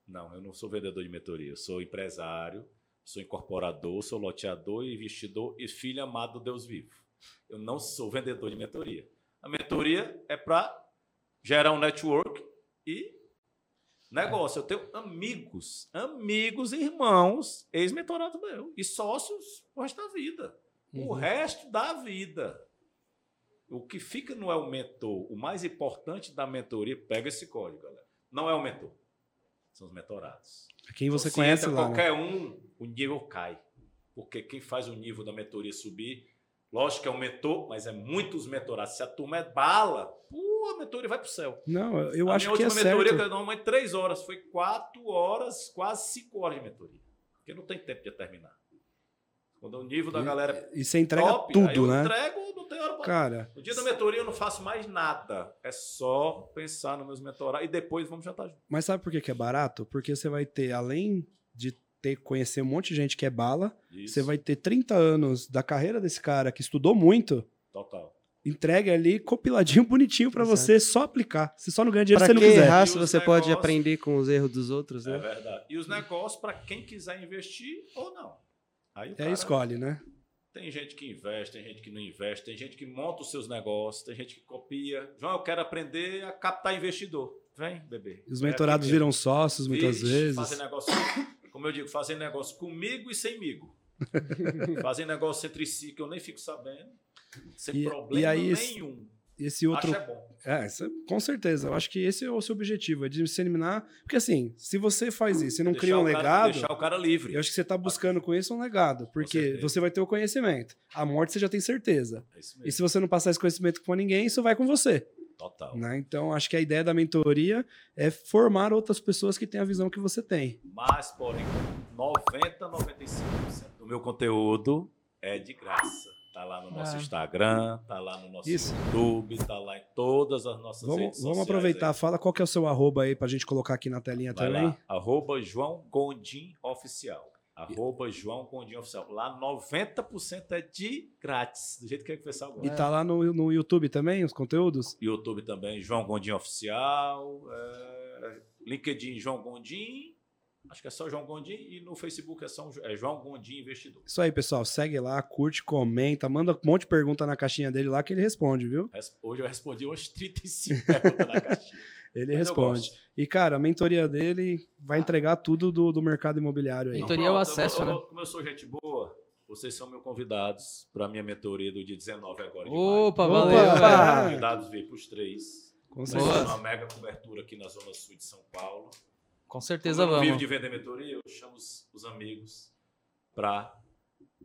Não, eu não sou vendedor de mentoria, eu sou empresário, sou incorporador, sou loteador, investidor e filho amado do Deus vivo. Eu não sou vendedor de mentoria. A mentoria é para gerar um network e negócio. Eu tenho amigos, amigos, irmãos, ex-mentorados meu e sócios o resto da vida. Uhum. O resto da vida. O que fica não é o mentor. O mais importante da mentoria, pega esse código, galera. Não é o mentor. São os mentorados. Quem você então, conhece lá. Né? Qualquer um, o nível cai. Porque quem faz o nível da mentoria subir, lógico que é um mentor, mas é muitos mentorados. Se a turma é bala, pô, a mentoria vai para o céu. Não, eu a acho que é certo. A minha mentoria, que normalmente três horas, foi quatro horas, quase cinco horas de mentoria. Porque não tem tempo de terminar. Quando o nível da galera. E você entrega top, tudo, eu né? entrego, tem hora pra... Cara. No dia da mentoria eu não faço mais nada. É só pensar nos meus mentorados e depois vamos jantar junto. Mas sabe por que, que é barato? Porque você vai ter, além de ter conhecer um monte de gente que é bala, Isso. você vai ter 30 anos da carreira desse cara que estudou muito. Total. Entregue ali compiladinho bonitinho para você só aplicar. Você só não ganha dinheiro pra se você não quiser. Errar, se você negócios... pode aprender com os erros dos outros, né? É verdade. E os negócios para quem quiser investir ou não. Aí o é, cara, escolhe, né? Tem gente que investe, tem gente que não investe, tem gente que monta os seus negócios, tem gente que copia. João, eu quero aprender a captar investidor. Vem, bebê. Os mentorados é viram sócios muitas Vixe, vezes. Fazem negócio, como eu digo, fazem negócio comigo e semigo. fazem negócio entre si que eu nem fico sabendo. Sem e, problema e aí, nenhum esse outro. Acho é bom. É, com certeza. Eu acho que esse é o seu objetivo, é disseminar. Porque assim, se você faz isso e não deixar cria um cara, legado. Deixar o cara livre. Eu acho que você está buscando com isso um legado. Porque você vai ter o conhecimento. A morte você já tem certeza. É e se você não passar esse conhecimento com ninguém, isso vai com você. Total. Né? Então, acho que a ideia da mentoria é formar outras pessoas que têm a visão que você tem. Mas, porém, 90, 95% do meu conteúdo é de graça. Tá lá no nosso ah. Instagram, tá lá no nosso Isso. YouTube, tá lá em todas as nossas vamos, redes Vamos aproveitar, aí. fala qual que é o seu arroba aí pra gente colocar aqui na telinha Vai também. Lá, arroba João Gondim Oficial. Arroba João Gondim Oficial. Lá 90% é de grátis, do jeito que, é que o pessoal gosta. E tá lá no, no YouTube também, os conteúdos? YouTube também, João Gondim Oficial. É, LinkedIn João Gondim Acho que é só João Gondim e no Facebook é, só, é João Gondim Investidor. Isso aí, pessoal. Segue lá, curte, comenta, manda um monte de pergunta na caixinha dele lá que ele responde, viu? Hoje eu respondi umas 35 perguntas na caixinha. Ele Mas responde. E, cara, a mentoria dele vai entregar tudo do, do mercado imobiliário aí. Mentoria é o acesso, eu, né? Como eu sou gente boa, vocês são meus convidados para a minha mentoria do dia 19 agora de Opa, maio. valeu. Opa. Convidados para os três. Com certeza. Uma mega cobertura aqui na Zona Sul de São Paulo. Com certeza Como eu vamos. vivo de vender mentoria, eu chamo os, os amigos para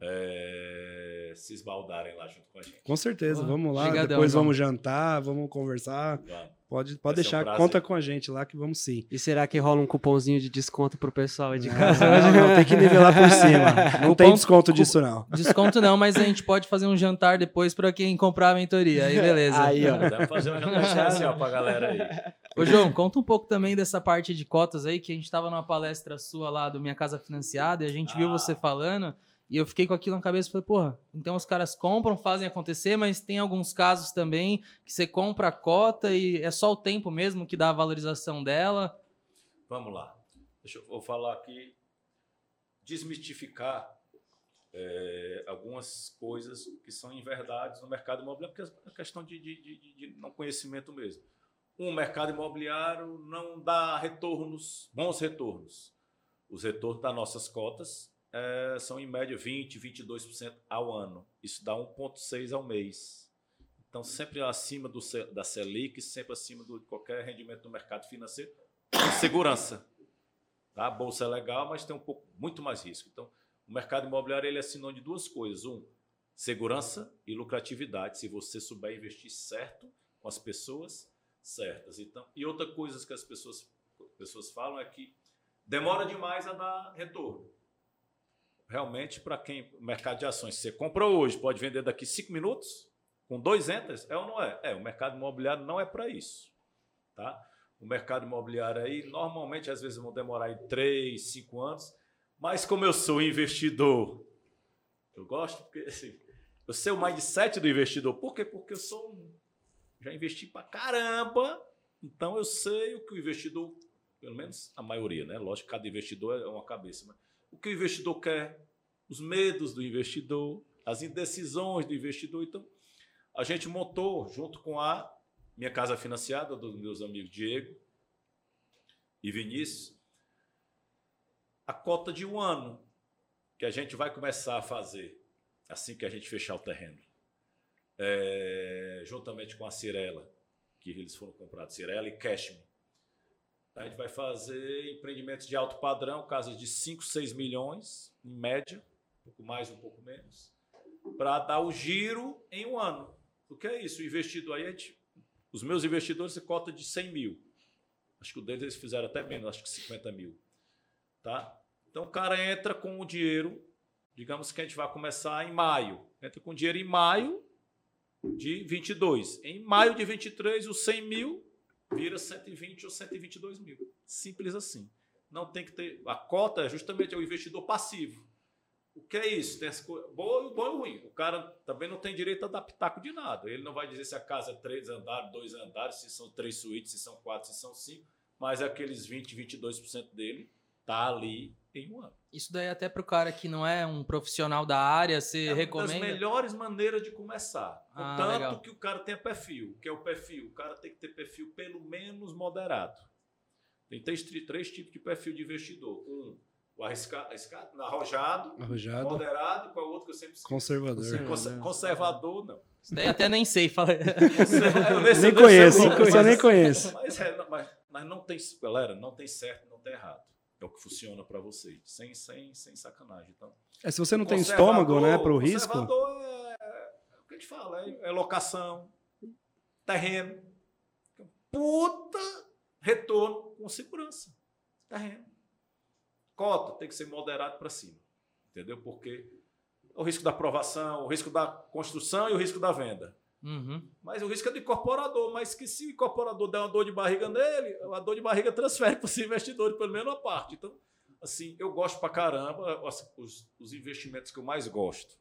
é, se esbaldarem lá junto com a gente. Com certeza, vamos lá. depois vamos jantar, vamos conversar. Vamos. Pode, pode deixar, um conta com a gente lá que vamos sim. E será que rola um cupomzinho de desconto pro pessoal aí de casa? Não, não, tem que nivelar por cima. Não Cupom, tem desconto disso, não. Desconto não, mas a gente pode fazer um jantar depois para quem comprar a mentoria. Aí, beleza. Aí, ó. Dá pra fazer um jantar especial pra galera aí. Ô, João, conta um pouco também dessa parte de cotas aí, que a gente estava numa palestra sua lá do Minha Casa Financiada e a gente ah. viu você falando. E eu fiquei com aquilo na cabeça e falei, porra, então os caras compram, fazem acontecer, mas tem alguns casos também que você compra a cota e é só o tempo mesmo que dá a valorização dela. Vamos lá. Deixa eu vou falar aqui, desmistificar é, algumas coisas que são inverdades no mercado imobiliário, porque é questão de, de, de, de não conhecimento mesmo um mercado imobiliário não dá retornos, bons retornos. Os retornos das nossas cotas é, são em média 20%, 22% ao ano. Isso dá 1,6% ao mês. Então, sempre acima do, da Selic, sempre acima de qualquer rendimento do mercado financeiro, segurança. Tá? A bolsa é legal, mas tem um pouco, muito mais risco. Então, o mercado imobiliário ele é sinônimo de duas coisas. Um, segurança e lucratividade. Se você souber investir certo com as pessoas certas. Então, e outra coisa que as pessoas, pessoas falam é que demora demais a dar retorno. Realmente, para quem mercado de ações, você comprou hoje, pode vender daqui cinco minutos, com dois enters, é ou não é? É, o mercado imobiliário não é para isso. Tá? O mercado imobiliário aí, normalmente, às vezes vão demorar aí três, cinco anos, mas como eu sou investidor, eu gosto porque assim, eu sei o mindset do investidor. Por quê? Porque eu sou um já investi pra caramba, então eu sei o que o investidor, pelo menos a maioria, né? Lógico que cada investidor é uma cabeça, mas o que o investidor quer, os medos do investidor, as indecisões do investidor. Então, a gente montou, junto com a minha casa financiada, dos meus amigos Diego, e Vinícius, a cota de um ano que a gente vai começar a fazer assim que a gente fechar o terreno, é, juntamente com a Cirela, que eles foram comprados, Cirela e Cashme. A gente vai fazer empreendimentos de alto padrão, casas de 5, 6 milhões, em média, um pouco mais, um pouco menos, para dar o giro em um ano. O que é isso? O investidor aí, gente, os meus investidores, você cota de 100 mil. Acho que o deles eles fizeram até menos, acho que 50 mil. Tá? Então o cara entra com o dinheiro, digamos que a gente vai começar em maio. Entra com dinheiro em maio de 22. Em maio de 23, os 100 mil vira 120 ou 122 mil. Simples assim. Não tem que ter. A cota é justamente o investidor passivo. O que é isso? Tem bom, bom e ruim. O cara também não tem direito a pitaco de nada. Ele não vai dizer se a casa é três andares, dois andares, se são três suítes, se são quatro, se são cinco. Mas aqueles 20, 22% dele tá ali em um ano. Isso daí até para o cara que não é um profissional da área, você é recomenda? É uma das melhores maneiras de começar. Ah, Contanto legal. que o cara tenha perfil. que é o perfil? O cara tem que ter perfil pelo menos moderado. Tem três, três tipos de perfil de investidor. Um, o arriscado, arriscado arrojado, arrojado, moderado, qual é o outro que eu sempre Conservador. Conservador, conservador não. Isso daí até nem sei. Fala. nem conheço, eu nem conheço. Mas, é, mas, mas não tem, galera, não tem certo, não tem errado. É o que funciona para vocês, sem, sem, sem sacanagem. Então, é, se você não tem estômago, né, para o risco. Conservador é, é, o que a gente fala, é, é locação, terreno, puta retorno com segurança, terreno. Cota tem que ser moderado para cima, entendeu? Porque o risco da aprovação, o risco da construção e o risco da venda. Uhum. Mas o risco é do incorporador. Mas que se o incorporador der uma dor de barriga nele, a dor de barriga transfere para os investidores, pelo menos uma parte. Então, assim, eu gosto para caramba. Os, os investimentos que eu mais gosto,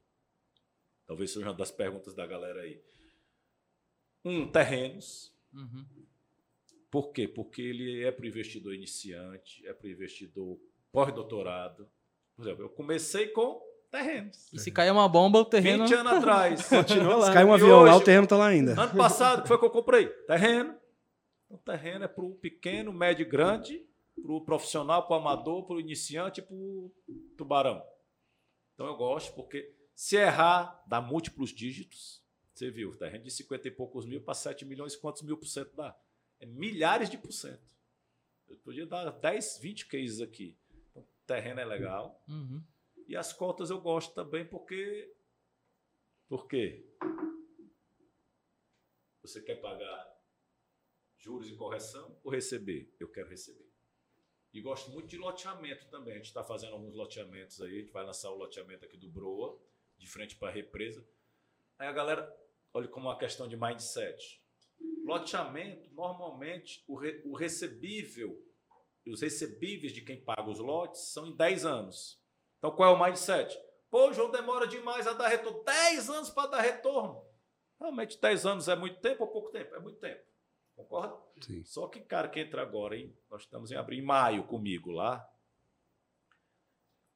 talvez seja uma das perguntas da galera aí. Um, terrenos. Uhum. Por quê? Porque ele é para o investidor iniciante, é para o investidor pós-doutorado. Por exemplo, eu comecei com terrenos. E se cair uma bomba, o terreno. 20 anos atrás. Continua lá. Se cair um avião hoje, lá, o terreno está lá ainda. Ano passado, que foi que eu comprei? Terreno. O terreno é para o pequeno, médio e grande, para o profissional, para o amador, para o iniciante e para o tubarão. Então eu gosto, porque se errar, dá múltiplos dígitos. Você viu, terreno de 50 e poucos mil para 7 milhões, quantos mil por cento dá? É milhares de por cento. Eu podia dar 10, 20 cases aqui. Então, terreno é legal. Uhum. E as cotas eu gosto também porque. Por quê? Você quer pagar juros e correção ou receber? Eu quero receber. E gosto muito de loteamento também. A gente está fazendo alguns loteamentos aí. A gente vai lançar o loteamento aqui do Broa, de frente para a represa. Aí a galera, olha como uma questão de mindset. Loteamento, normalmente, o, re, o recebível, os recebíveis de quem paga os lotes são em 10 anos. Então qual é o mindset? Pô, o João demora demais a dar retorno. 10 anos para dar retorno. Realmente 10 anos é muito tempo ou pouco tempo? É muito tempo. Concorda? Sim. Só que, cara, que entra agora, hein? Nós estamos em abril, em maio comigo lá.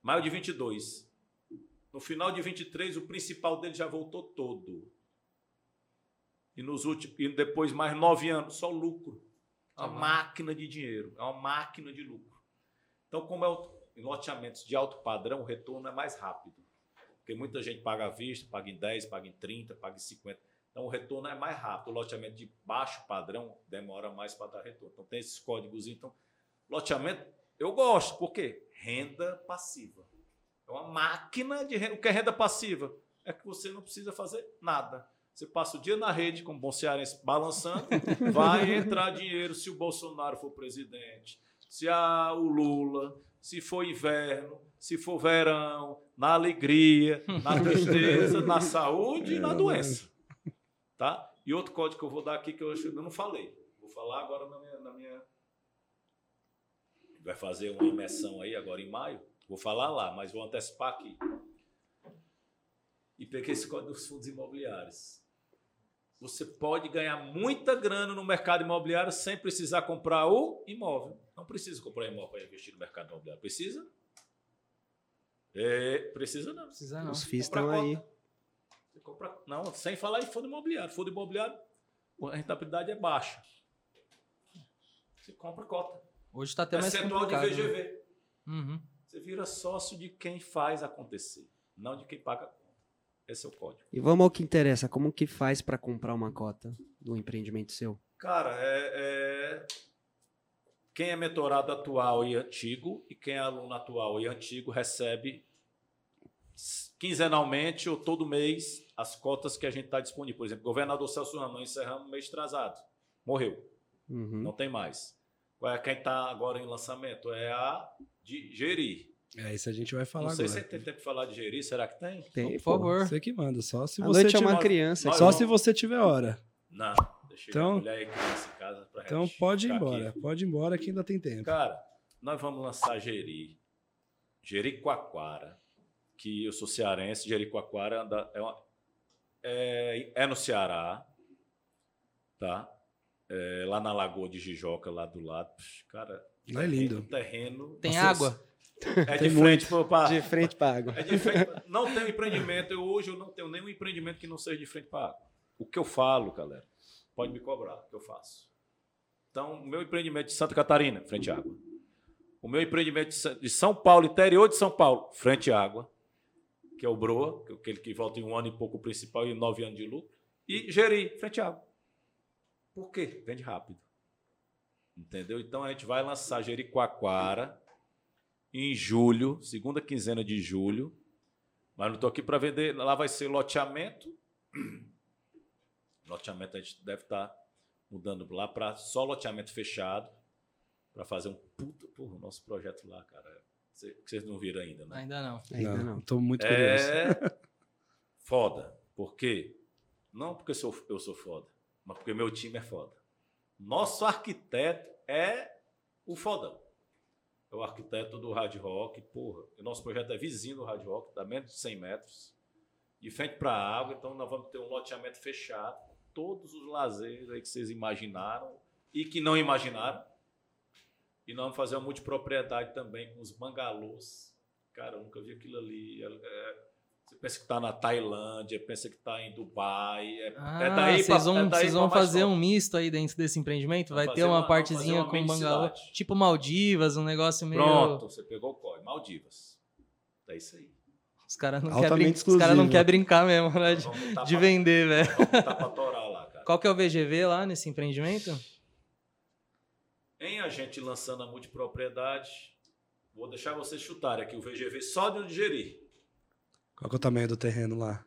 Maio de 22. No final de 23, o principal dele já voltou todo. E nos últimos, e depois mais nove anos, só lucro. É uma máquina de dinheiro. É uma máquina de lucro. Então, como é o em loteamentos de alto padrão, o retorno é mais rápido. Porque muita gente paga à vista, paga em 10, paga em 30, paga em 50. Então o retorno é mais rápido. O loteamento de baixo padrão demora mais para dar retorno. Então tem esses códigos. Então, loteamento eu gosto, por quê? Renda passiva. É uma máquina de renda. O que é renda passiva? É que você não precisa fazer nada. Você passa o dia na rede, como bom cearense, balançando, vai entrar dinheiro se o Bolsonaro for presidente, se a, o Lula, se for inverno, se for verão, na alegria, na tristeza, na saúde e na doença. Tá? E outro código que eu vou dar aqui que eu ainda não falei. Vou falar agora na minha, na minha. Vai fazer uma imersão aí agora em maio. Vou falar lá, mas vou antecipar aqui. E peguei esse código dos fundos imobiliários. Você pode ganhar muita grana no mercado imobiliário sem precisar comprar o imóvel. Não precisa comprar imóvel para investir no mercado imobiliário. Precisa? É, precisa não. Precisa não. Os FIIs estão aí. Você compra, não, sem falar em fundo imobiliário. Fundo imobiliário, a rentabilidade é baixa. Você compra cota. Hoje tá até mais Percentual de complicado. né? VGV. Uhum. Você vira sócio de quem faz acontecer, não de quem paga. Esse é o código. E vamos ao que interessa. Como que faz para comprar uma cota do empreendimento seu? Cara, é, é- quem é mentorado atual e antigo e quem é aluno atual e antigo recebe quinzenalmente ou todo mês as cotas que a gente está disponível. Por exemplo, governador Celso Ramos, encerramos mês atrasado. Morreu. Uhum. Não tem mais. É quem está agora em lançamento? É a de Geri. É, isso a gente vai falar Não sei agora. se tem tempo de falar de Geri, será que tem? Tem, Por pô. favor. Você que manda, só se A você noite é tiver... uma criança. Só vamos- se você tiver hora. Não, deixei Então- a mulher e criança em casa pra Então gente pode ir embora. aqui. Pode ir embora que ainda tem tempo. Cara, nós vamos lançar Jeri. Jericoacoara. Que eu sou cearense, Jericoacoara anda- é, uma- é, é no Ceará. Tá? É, lá na Lagoa de Jijoca, lá do lado. Cara, Lá é lindo. terreno. Tem água? É de frente pro pra, De frente para água. é de frente, não tem empreendimento. Eu, hoje eu não tenho nenhum empreendimento que não seja de frente para água. O que eu falo, galera, pode me cobrar, o que eu faço. Então, o meu empreendimento de Santa Catarina, frente à água. O meu empreendimento de São Paulo, interior de São Paulo, frente à água, que é o Broa, que é aquele que volta em um ano e pouco principal e nove anos de lucro. E Geri, frente à água. Por quê? Vende rápido. Entendeu? Então a gente vai lançar Jericoacoara em julho, segunda quinzena de julho. Mas não estou aqui para vender. Lá vai ser loteamento. Loteamento a gente deve estar mudando lá para só loteamento fechado. Para fazer um puta. Porra, o nosso projeto lá, cara. que Vocês não viram ainda, né? Ainda não. Ainda não. Tô muito curioso. É foda. Por quê? Não porque eu sou, eu sou foda, mas porque meu time é foda. Nosso arquiteto é o fodão. É o arquiteto do Hard Rock, porra. O nosso projeto é vizinho do Hard Rock, dá menos de 100 metros. De frente para a água, então nós vamos ter um loteamento fechado. Todos os lazeres aí que vocês imaginaram e que não imaginaram. E nós vamos fazer uma multipropriedade também com os bangalôs. Cara, eu nunca vi aquilo ali. É- é- você pensa que está na Tailândia, pensa que está em Dubai. É, Ah, é daí vocês pra- vão, é daí vocês vão fazer um misto aí dentro desse empreendimento? Vai ter uma uma- partezinha uma com bangalô, tipo Maldivas, um negócio meio... Pronto, você pegou o código. Maldivas. É isso aí. Os caras não querem brin... Querem brincar mesmo, né? De, botar de pra- vender, velho. Botar pra torar lá, cara. Qual que é o VGV lá nesse empreendimento? Em a gente lançando a multipropriedade, vou deixar vocês chutarem aqui o VGV só de Geri. Qual que é o tamanho do terreno lá?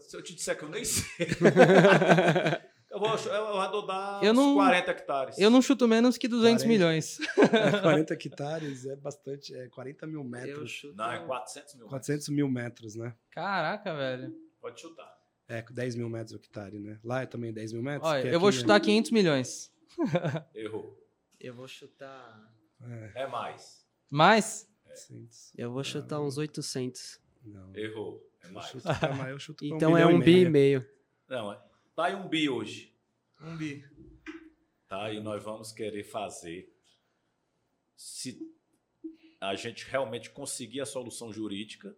Se eu te disser que eu nem sei. eu vou eu arredondar Eu uns não- 40 hectares. Eu não chuto menos que 200 40. milhões. É 40 hectares é bastante, é 40 mil metros. chuto. Não, é 400 mil. 400 mil metros, né? Caraca, velho. Pode chutar. É, 10 mil metros o hectare, né? Lá é também 10 mil metros? Olha, eu vou é- chutar 500 milhões. Errou. Eu vou chutar. É, É mais. Mais? 400. Eu vou chutar uns 800. Não. Errou. É Eu mais. chuto pra mais, eu chuto pra Então é milhão um bi e meio. Não, é. Tá aí um bi hoje. Um bi. Tá? E nós vamos querer fazer. Se a gente realmente conseguir a solução jurídica,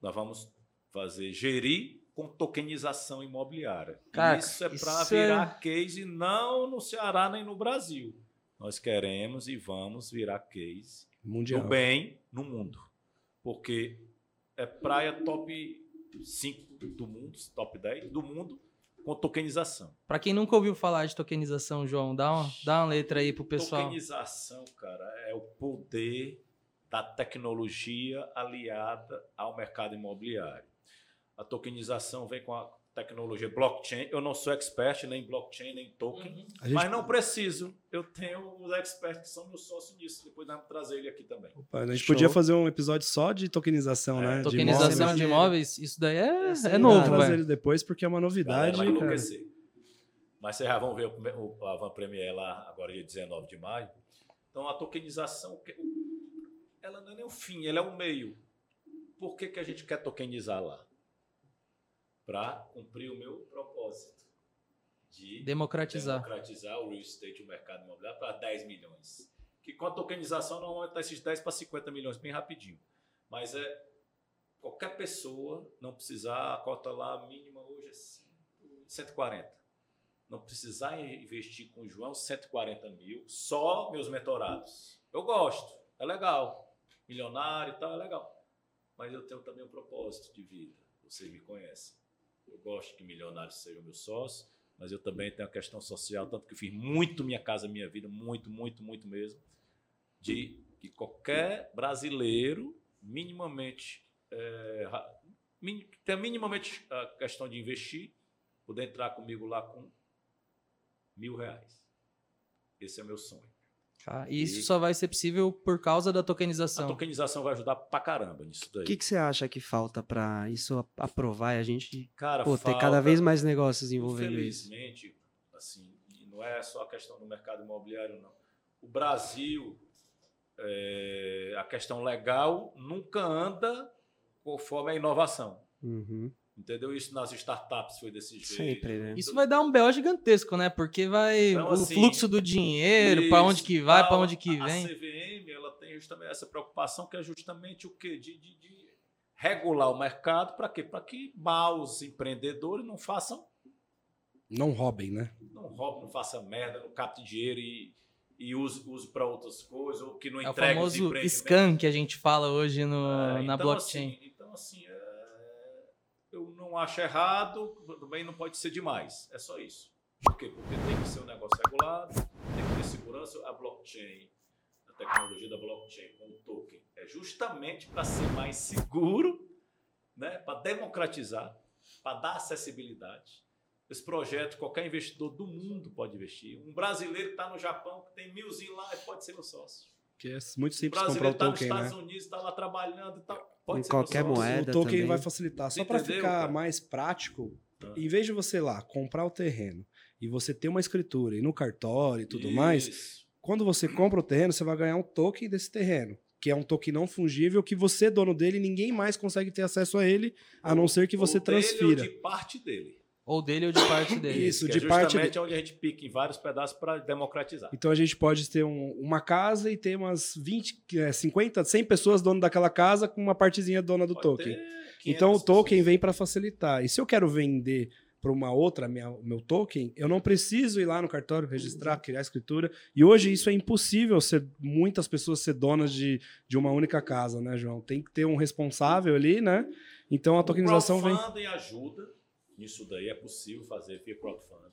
nós vamos fazer gerir com tokenização imobiliária. Cara, isso é para é- virar case não no Ceará nem no Brasil. Nós queremos e vamos virar case Mundial. do bem no mundo. Porque é praia top 5 do mundo, top 10 do mundo, com tokenização. Pra quem nunca ouviu falar de tokenização, João, dá uma, dá uma letra aí pro pessoal. Tokenização, cara, é o poder da tecnologia aliada ao mercado imobiliário. A tokenização vem com a tecnologia blockchain. Eu não sou expert nem em blockchain, nem em token, Uhum. Gente, mas não preciso. Eu tenho os experts que são meus sócios nisso. Depois nós vamos trazer ele aqui também. Opa, a gente Show. podia fazer um episódio só de tokenização, É, né? De Tokenização imóveis. de imóveis, isso daí é, é aí novo, Vamos trazer ele depois porque é uma Galera novidade. vai cara. enlouquecer. Mas vocês já vão ver o, a Van Premier lá agora dia 19 de maio. Então a tokenização, ela não é nem o fim, ela é o meio. Por que, que a gente quer tokenizar lá? Para cumprir o meu propósito de Democratizar. democratizar o real estate, o mercado imobiliário, para 10 milhões. Que com a tokenização não aumenta esses 10 para 50 milhões bem rapidinho. Mas é qualquer pessoa não precisar, a cota lá mínima hoje é 100, 140. não precisar investir com o João 140 mil, só meus mentorados. Eu gosto, é legal. Milionário e tal, é legal. Mas eu tenho também um propósito de vida. Vocês me conhecem. Eu gosto que milionários sejam meus sócios, mas eu também tenho a questão social, tanto que eu fiz muito minha casa, minha vida, muito, muito, muito mesmo, de que qualquer brasileiro minimamente é, tenha minimamente a questão de investir, poder entrar comigo lá com mil reais. Esse é meu sonho. Ah, e isso só vai ser possível por causa da tokenização. A tokenização vai ajudar pra caramba nisso daí. O que, que você acha que falta para isso aprovar e a gente Cara, pô, falta, ter cada vez mais negócios envolvendo isso? Infelizmente, assim, não é só a questão do mercado imobiliário, não. O Brasil, é, a questão legal nunca anda conforme a inovação. Uhum. Entendeu? Isso nas startups foi desse jeito. Sempre, né? Isso vai dar um BO gigantesco, né? Porque vai então, o assim, fluxo do dinheiro, para onde que vai, para onde que vem. A CVM, ela tem justamente essa preocupação que é justamente o quê? De, de, de regular o mercado para quê? Para que maus empreendedores não façam não roubem, né? Não roubem, não façam merda, não captem dinheiro e, e use, use para outras coisas, ou que não entregue É o famoso scan que a gente fala hoje no, é, na então, blockchain. Assim, então, assim, é eu não acho errado, também não pode ser demais. É só isso. Por quê? Porque tem que ser um negócio regulado, tem que ter segurança. A blockchain, a tecnologia da blockchain com o token, é justamente para ser mais seguro, né? para democratizar, para dar acessibilidade. Esse projeto, qualquer investidor do mundo pode investir. Um brasileiro que está no Japão, que tem milzinho lá, pode ser meu sócio. Que é muito simples comprar o tá token, nos Estados né? Unidos, está lá trabalhando e tal. Pode em qualquer moeda. O token também. vai facilitar. Só para ficar cara? mais prático, ah. em vez de você lá comprar o terreno e você ter uma escritura e no cartório e tudo Isso. mais, quando você compra o terreno, você vai ganhar um token desse terreno. Que é um token não fungível, que você, dono dele, ninguém mais consegue ter acesso a ele, a não ser que você transfira. Dele ou de parte dele. Ou dele ou de parte dele. Isso, que de é parte dele. onde a gente pica em vários pedaços para democratizar. Então a gente pode ter um, uma casa e ter umas 20, 50, 100 pessoas dono daquela casa com uma partezinha dona do pode token. Então o token pessoas. vem para facilitar. E se eu quero vender para uma outra minha, meu token, eu não preciso ir lá no cartório registrar, criar escritura. E hoje isso é impossível ser muitas pessoas ser donas de, de uma única casa, né, João? Tem que ter um responsável ali, né? Então a tokenização vem. ajuda isso daí é possível fazer via crowdfunding.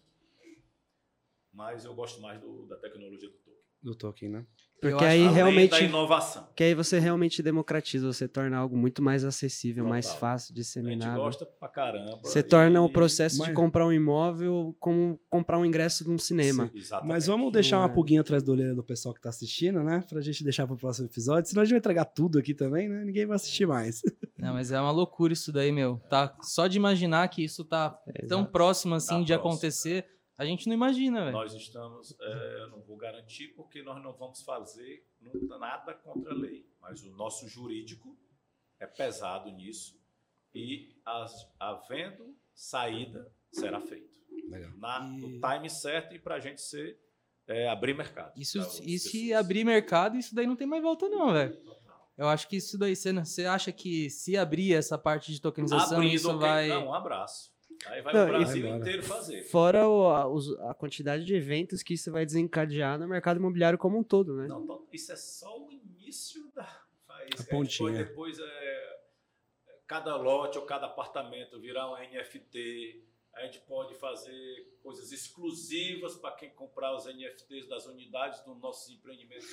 Mas eu gosto mais do, da tecnologia do token. Do token, né? Porque aí realmente. Da inovação. Que aí você realmente democratiza, você torna algo muito mais acessível, Total. mais fácil, disseminado. A gente gosta pra caramba. Você e... torna o processo Mas... de comprar um imóvel como comprar um ingresso de um cinema. Sim, Mas vamos deixar uma é. pulguinha atrás do olho do pessoal que tá assistindo, né? Pra gente deixar pro próximo episódio. Senão a gente vai entregar tudo aqui também, né? Ninguém vai assistir mais. Não, mas é uma loucura isso daí, meu. Tá só de imaginar que isso tá é, tão próximo assim tá de próximo, acontecer. A gente não imagina, velho. Nós estamos, é, eu não vou garantir porque nós não vamos fazer nada contra a lei, mas o nosso jurídico é pesado nisso e as, havendo saída será feito. Legal. Na, e... No time certo e para a gente ser é, abrir mercado. Isso, e se abrir mercado, isso daí não tem mais volta não, velho. Eu acho que isso daí, você, você acha que se abrir essa parte de tokenização, Abrindo, isso vai... Não, um abraço. Aí vai não, o Brasil inteiro fazer. Fora o, a, a, quantidade de eventos que isso vai desencadear no mercado imobiliário como um todo, né? Não, isso é só o início da faísca. A pontinha. Depois, é, cada lote ou cada apartamento virar um NFT, a gente pode fazer coisas exclusivas para quem comprar os NFTs das unidades dos nossos empreendimentos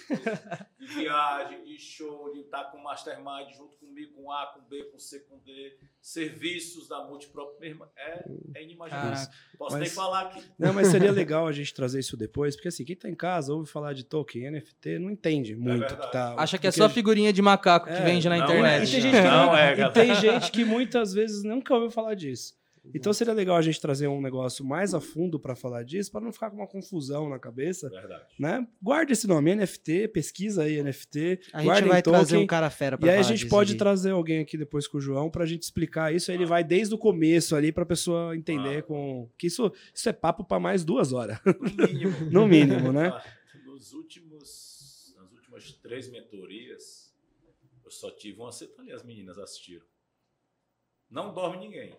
de viagem, de show, de estar com mastermind junto comigo, com A, com B, com C, com D, serviços da Multiprop mesmo. É, é inimaginável. Posso mas, nem falar aqui. Não, mas seria legal a gente trazer isso depois, porque assim, quem está em casa ouve falar de token, NFT, não entende é muito. É que tá, Acha que é só figurinha de macaco que é, vende na internet. É. E tem gente que, não, é, e tem gente que muitas vezes nunca ouviu falar disso. Então seria legal a gente trazer um negócio mais a fundo para falar disso, para não ficar com uma confusão na cabeça. Verdade. Né? Guarde esse nome, NFT, pesquisa aí NFT. A gente vai token, trazer um cara fera para E aí a gente pode trazer alguém aqui depois com o João para a gente explicar isso. Aí ele vai desde o começo ali para a pessoa entender ah. com que isso, isso é papo para mais duas horas. No mínimo. no mínimo, né? Nos últimos, nas últimas três mentorias, eu só tive uma. Ali as meninas assistiram. Não dorme ninguém.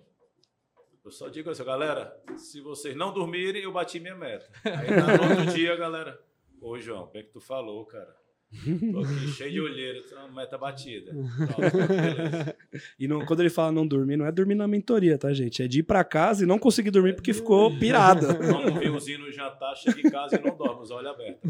Eu só digo assim, galera, se vocês não dormirem, eu bati minha meta. Aí no outro dia, galera, ô João, que é que tu falou, cara? Tô aqui cheio de olheira, meta batida. Pronto, e não, quando ele fala não dormir, não é dormir na mentoria, tá, gente? É de ir pra casa e não conseguir dormir porque ficou pirado. Vamos um vinhozinho no jantar, chega em casa e não dorme, os olhos abertos.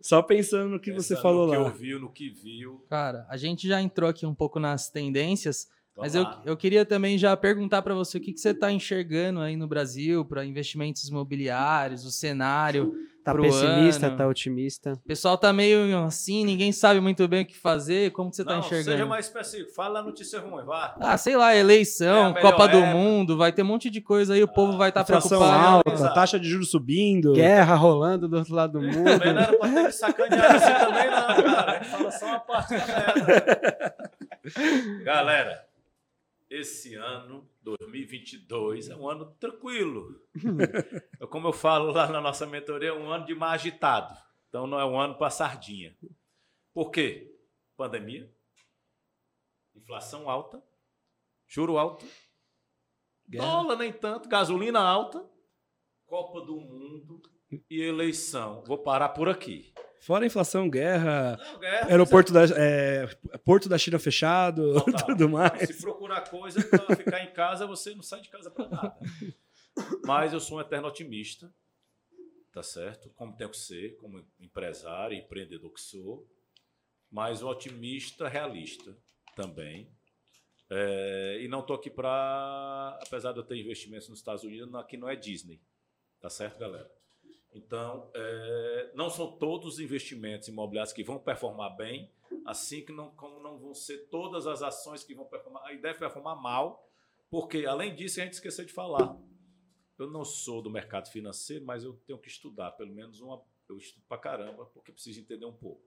Só pensando no que pensando você falou no lá. No que ouviu, no que viu. Cara, a gente já entrou aqui um pouco nas tendências. Mas eu, eu queria também já perguntar para você o que, que você está enxergando aí no Brasil para investimentos imobiliários, o cenário. Tá pessimista, ano. tá otimista? O pessoal tá meio assim, ninguém sabe muito bem o que fazer. Como que você tá Não, tá enxergando? Seja mais específico, fala a notícia ruim, vá. Ah, sei lá, eleição, é Copa do Mundo, vai ter um monte de coisa aí, o povo vai estar tá preocupado. alta, taxa de juros subindo. Guerra rolando do outro lado do mundo. Também não era pra ter que sacanear assim também, não, cara. A gente fala só uma parte da Galera, esse ano, 2022, é um ano tranquilo. Como eu falo lá na nossa mentoria, é um ano de mais agitado. Então não é um ano para sardinha. Por quê? Pandemia, inflação alta, juro alto, Guerra. dólar nem tanto, gasolina alta, Copa do Mundo e eleição. Vou parar por aqui. Fora a inflação, guerra, não, guerra aeroporto da, é, porto da China fechado, Total. tudo mais. Se procurar coisa para ficar em casa, você não sai de casa para nada. Mas eu sou um eterno otimista, tá certo? Como tenho que ser, como empresário, empreendedor que sou. Mas um otimista realista também. É, e não estou aqui para, apesar de eu ter investimentos nos Estados Unidos, aqui não é Disney. Tá certo, galera? Então, é, não são todos os investimentos imobiliários que vão performar bem, assim que não, como não vão ser todas as ações que vão performar, e deve performar mal, porque, além disso, a gente esqueceu de falar. Eu não sou do mercado financeiro, mas eu tenho que estudar, pelo menos uma. Eu estudo pra caramba, porque preciso entender um pouco.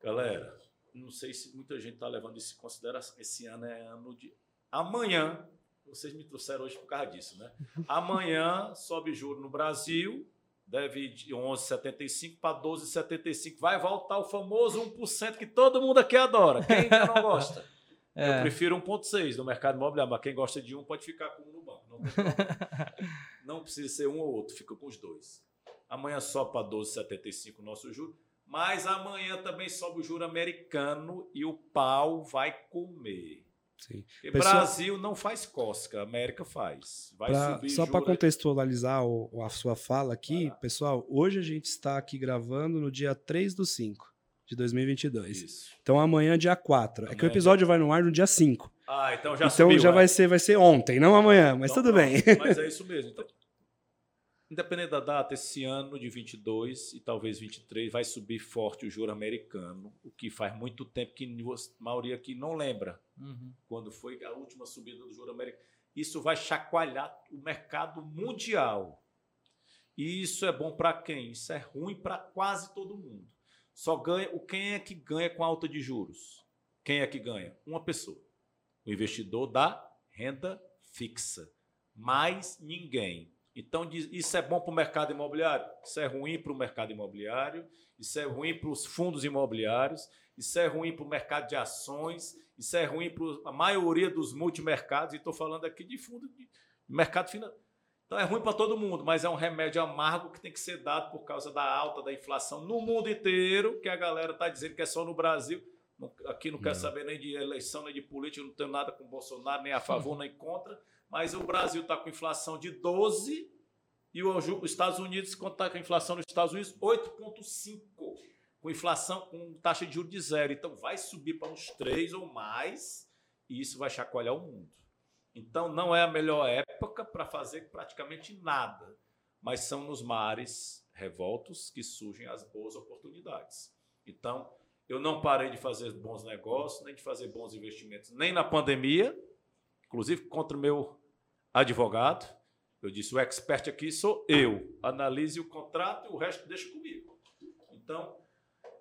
Galera, não sei se muita gente está levando isso em consideração. Esse ano é ano de. Amanhã, vocês me trouxeram hoje por causa disso, né? Amanhã sobe juro no Brasil, deve de 11,75 para 12,75. Vai voltar o famoso 1% que todo mundo aqui adora. Quem ainda não gosta? É. Eu prefiro 1,6 no mercado imobiliário, mas quem gosta de um pode ficar com um no banco. Não, não precisa ser um ou outro, fica com os dois. Amanhã sobe para 12,75 o nosso juro, mas amanhã também sobe o juro americano e o pau vai comer. Sim. Porque Pessoal, Brasil não faz cosca, América faz. Pra, só para contextualizar o, a sua fala aqui, pessoal, hoje a gente está aqui gravando no dia 3 do 5 de 2022. Isso. Então amanhã, dia 4. Amanhã é que o episódio vai no ar no dia 5. Ah, então já Então subiu, já é. vai, ser, vai ser ontem, não amanhã, mas então, tudo bem. Mas é isso mesmo. Então, Independente da data, esse ano de 22 e talvez 23 vai subir forte o juro americano, o que faz muito tempo que a maioria aqui não lembra uhum. quando foi a última subida do juro americano. Isso vai chacoalhar o mercado mundial. E isso é bom para quem? Isso é ruim para quase todo mundo. Só ganha o quem é que ganha com alta de juros? Quem é que ganha? Uma pessoa. O investidor da renda fixa. Mais ninguém. Então, isso é bom para o mercado imobiliário? Isso é ruim para o mercado imobiliário, isso é ruim para os fundos imobiliários, isso é ruim para o mercado de ações, isso é ruim para a maioria dos multimercados, e estou falando aqui de fundo de mercado financeiro. Então é ruim para todo mundo, mas é um remédio amargo que tem que ser dado por causa da alta da inflação no mundo inteiro, que a galera está dizendo que é só no Brasil. Aqui não, quero saber nem de eleição, nem de política, não tenho nada com o Bolsonaro, nem a favor, nem contra mas o Brasil está com inflação de 12 e os Estados Unidos, quanto está com a inflação nos Estados Unidos? 8,5. Com inflação, com taxa de juros de zero. Então vai subir para uns 3 ou mais, e isso vai chacoalhar o mundo. Então não é a melhor época para fazer praticamente nada, mas são nos mares revoltos que surgem as boas oportunidades. Então, eu não parei de fazer bons negócios, nem de fazer bons investimentos, nem na pandemia, inclusive contra o meu advogado. Eu disse: o expert aqui sou eu. Analise o contrato e o resto deixa comigo. Então,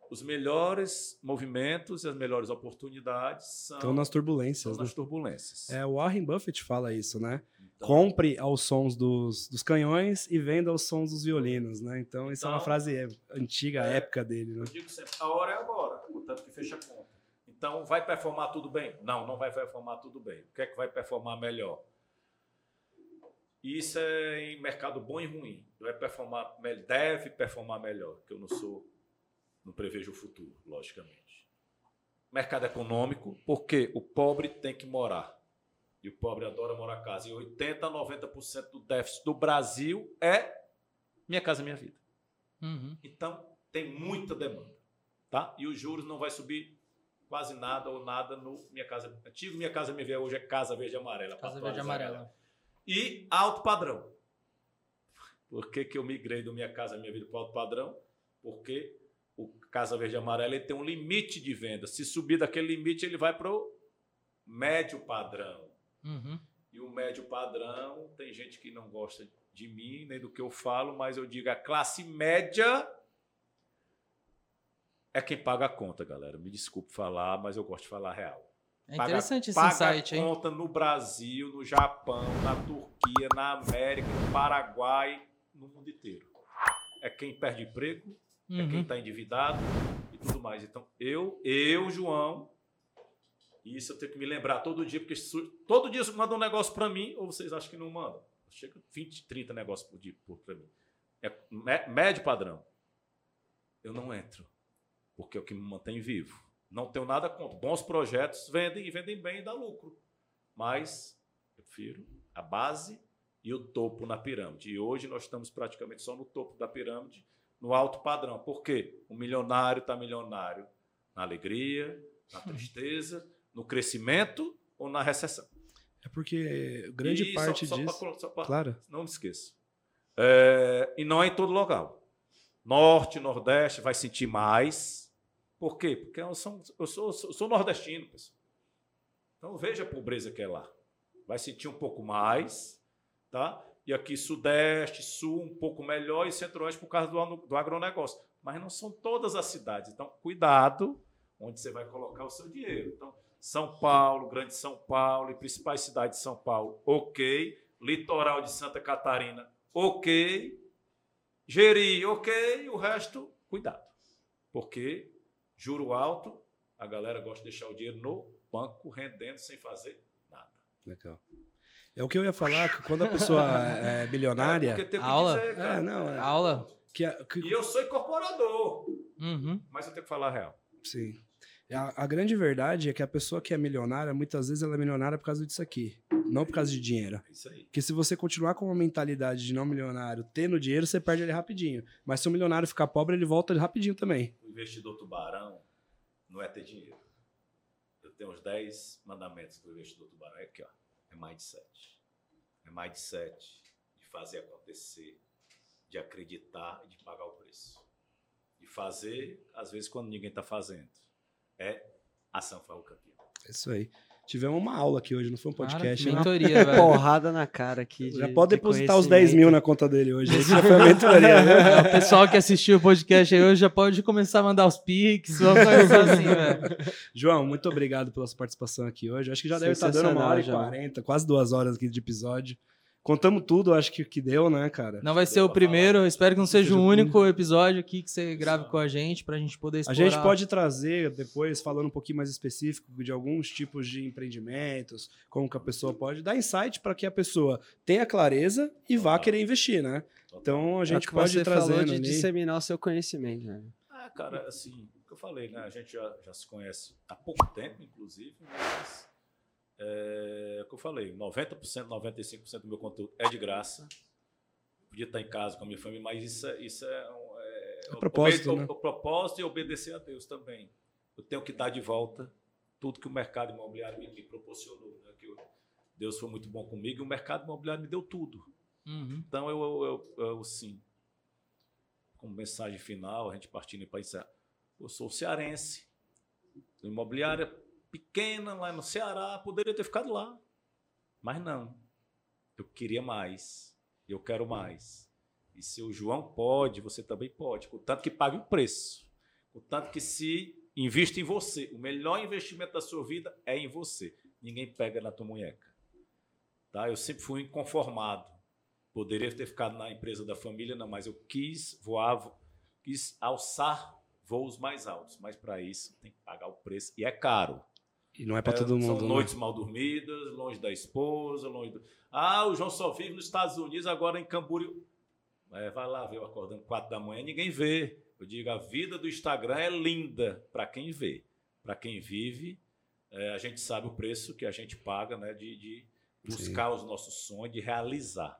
os melhores movimentos e as melhores oportunidades são. Estão nas turbulências. Estão nas né? turbulências. É, o Warren Buffett fala isso, né? Então, Compre aos sons dos, dos canhões e venda aos sons dos violinos, né? Então, isso então, é uma então, frase antiga, é, época dele. Né? Eu digo sempre: a hora é agora, portanto que fecha a conta. Então, vai performar tudo bem? Não, não vai performar tudo bem. O que é que vai performar melhor? E isso é em mercado bom e ruim. Vai performar, deve performar melhor, que eu não sou, não prevejo o futuro, logicamente. Mercado econômico, porque o pobre tem que morar. E o pobre adora morar em casa. E 80% a 90% do déficit do Brasil é Minha Casa Minha Vida. Uhum. Então, tem muita demanda. Tá? E os juros não vai subir quase nada ou nada no Minha Casa Antigo Minha Casa Minha Vida, hoje é Casa Verde Amarela. Casa Verde Amarela. E alto padrão. Por que, que eu migrei do Minha Casa Minha Vida para alto padrão? Porque o Casa Verde Amarela ele tem um limite de venda. Se subir daquele limite, ele vai para o médio padrão. Uhum. E o médio padrão, tem gente que não gosta de mim, nem do que eu falo, mas eu digo a classe média é quem paga a conta, galera. Me desculpe falar, mas eu gosto de falar real. É interessante paga, esse paga insight, hein? conta no Brasil, no Japão, na Turquia, na América, no Paraguai, no mundo inteiro. É quem perde emprego, é quem Uhum. está endividado e tudo mais. Então, eu, eu, João, isso eu tenho que me lembrar todo dia, porque todo dia você manda um negócio para mim, ou vocês acham que não mandam? Chega 20, 30 negócios por dia para mim. É mé- médio padrão. Eu não entro, porque é o que me mantém vivo. Não tenho nada contra. Bons projetos vendem e vendem bem e dá lucro. Mas eu prefiro a base e o topo na pirâmide. E hoje nós estamos praticamente só no topo da pirâmide, no alto padrão. Por quê? O milionário está milionário na alegria, na tristeza, no crescimento ou na recessão. É porque grande E parte só, só disso. pra- só pra- Claro. não me esqueça. É, e não é em todo local. Norte, Nordeste vai sentir mais. Por quê? Porque eu sou, eu sou, sou nordestino, pessoal. Então veja a pobreza que é lá. Vai sentir um pouco mais, tá? E aqui Sudeste, Sul, um pouco melhor, e Centro-Oeste por causa do, do agronegócio. Mas não são todas as cidades. Então, cuidado onde você vai colocar o seu dinheiro. Então, São Paulo, Grande São Paulo e principais cidades de São Paulo, ok. Litoral de Santa Catarina, ok. Geri, ok. O resto, cuidado. Porque juro alto, a galera gosta de deixar o dinheiro no banco rendendo sem fazer nada. Legal. É o que eu ia falar, que quando a pessoa é bilionária. porque tem o que Aula? dizer, cara. É, não, é. Aula? Que, a- que- E eu sou incorporador, Uhum. mas eu tenho que falar a real. sim. A, a grande verdade é que a pessoa que é milionária, muitas vezes ela é milionária por causa disso aqui, não por causa de dinheiro. É isso aí. Porque se você continuar com uma mentalidade de não milionário, tendo dinheiro, você perde ele rapidinho. Mas se o milionário ficar pobre, ele volta rapidinho também. Investidor tubarão não é ter dinheiro. Eu tenho os 10 mandamentos do investidor tubarão. É aqui, ó. É mindset. É mindset de fazer acontecer, de acreditar e de pagar o preço. De fazer, às vezes, quando ninguém está fazendo. É ação faz o campeão. É isso aí. Tivemos uma aula aqui hoje, não foi um podcast, Cara, né? mentoria, velho. Porrada na cara aqui. Já de- pode de depositar os 10 mil na conta dele hoje. Esse já foi a mentoria, né? O pessoal que assistiu o podcast aí hoje já pode começar a mandar os pics, vamos começar assim, velho. João, muito obrigado pela sua participação aqui hoje. Acho que já deve estar dando uma hora e Sensacional, João. quarenta, quase duas horas aqui de episódio. Contamos tudo, acho que, que deu, né, cara? Não vai ser o primeiro, espero que não seja Seja o único episódio aqui que você grave com a gente, pra gente poder A explorar. gente pode trazer depois, falando um pouquinho mais específico de alguns tipos de empreendimentos, como que a pessoa pode dar insight para que a pessoa tenha clareza e vá querer investir, né? Então a É gente que pode você trazer falou de ali. disseminar o seu conhecimento, né? Ah, cara, assim, o que eu falei, né? A gente já, já se conhece há pouco tempo, inclusive, mas é, o que eu falei, 90%, 95% do meu conteúdo é de graça. Podia estar em casa com a minha família, mas isso é, isso é, um- é, É propósito, né? o, o propósito e obedecer a Deus também. Eu tenho que dar de volta tudo que o mercado imobiliário me, me proporcionou. Né? Que eu- Deus foi muito bom comigo e o mercado imobiliário me deu tudo. Uhum. Então, eu, eu, eu, eu, sim, como mensagem final, a gente partindo para encerrar, eu sou cearense, imobiliária pequena lá no Ceará, poderia ter ficado lá, mas não. Eu queria mais, eu quero mais. E se o João pode, você também pode, contanto que pague o preço, contanto que se invista em você. O melhor investimento da sua vida é em você. Ninguém pega na tua munheca. Tá? Eu sempre fui inconformado. Poderia ter ficado na empresa da família, não, mas eu quis voar, vo- quis alçar voos mais altos. Mas para isso tem que pagar o preço e é caro. E não é para todo mundo. São né? noites mal dormidas, longe da esposa, longe do... Ah, o João só vive nos Estados Unidos, agora em Camboriú. É, vai lá ver eu acordando quatro da manhã, ninguém vê. Eu digo, a vida do Instagram é linda para quem vê. Para quem vive, é, a gente sabe o preço que a gente paga né, de, de buscar Sim. os nossos sonhos, de realizar,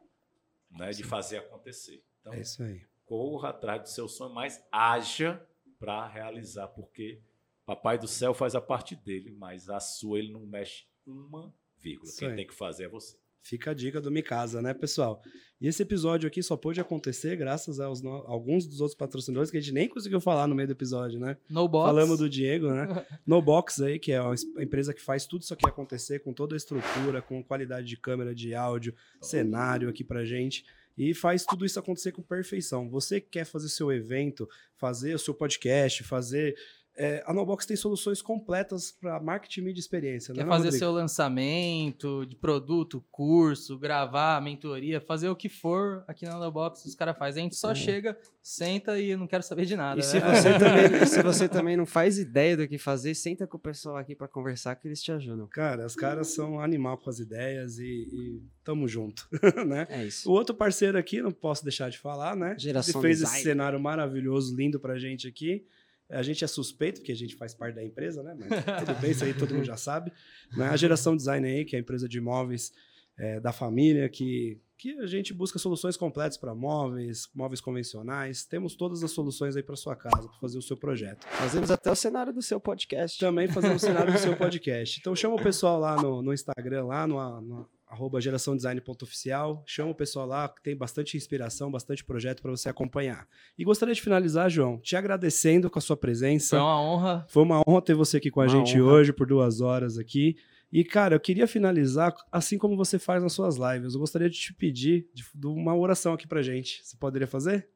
né, de fazer acontecer. Então, é isso aí. corra atrás do seu sonho, mas haja para realizar, porque Papai do céu faz a parte dele, mas a sua ele não mexe uma vírgula. Isso Quem aí. tem que fazer é você. Fica a dica do Mikasa, né, pessoal? E esse episódio aqui só pôde acontecer graças aos no... alguns dos outros patrocinadores que a gente nem conseguiu falar no meio do episódio, né? No Box. Falamos do Diego, né? no Box aí, que é a empresa que faz tudo isso aqui acontecer com toda a estrutura, com qualidade de câmera, de áudio, cenário aqui pra gente e faz tudo isso acontecer com perfeição. Você que quer fazer seu evento, fazer o seu podcast, fazer é, a Nobox tem soluções completas para marketing, mídia e experiência. Quer né, fazer Rodrigo? seu lançamento de produto, curso, gravar, mentoria, fazer o que for aqui na Nobox, os caras fazem. A gente só é. chega, senta e não quero saber de nada. E né? se, você também, se você também não faz ideia do que fazer, senta com o pessoal aqui para conversar que eles te ajudam. Cara, os caras são animal com as ideias e, e tamo junto, né? É isso. O outro parceiro aqui, não posso deixar de falar, né? Geração Ele fez design. esse cenário maravilhoso, lindo pra gente aqui. A gente é suspeito, porque a gente faz parte da empresa, né? Mas tudo bem, isso aí todo mundo já sabe. Né? A Geração Design aí, que é a empresa de imóveis é, da família, que, que a gente busca soluções completas para móveis, móveis convencionais. Temos todas as soluções aí para sua casa, para fazer o seu projeto. Fazemos até o cenário do seu podcast. Também fazemos o cenário do seu podcast. Então chama o pessoal lá no, no Instagram, lá no, no arroba geraçãodesign.oficial. Chama o pessoal lá, que tem bastante inspiração, bastante projeto para você acompanhar. E gostaria de finalizar, João, te agradecendo com a sua presença. Foi uma honra. Foi uma honra ter você aqui com a uma gente honra. hoje por duas horas aqui. E, cara, eu queria finalizar assim como você faz nas suas lives. Eu gostaria de te pedir de, de uma oração aqui pra gente. Você poderia fazer?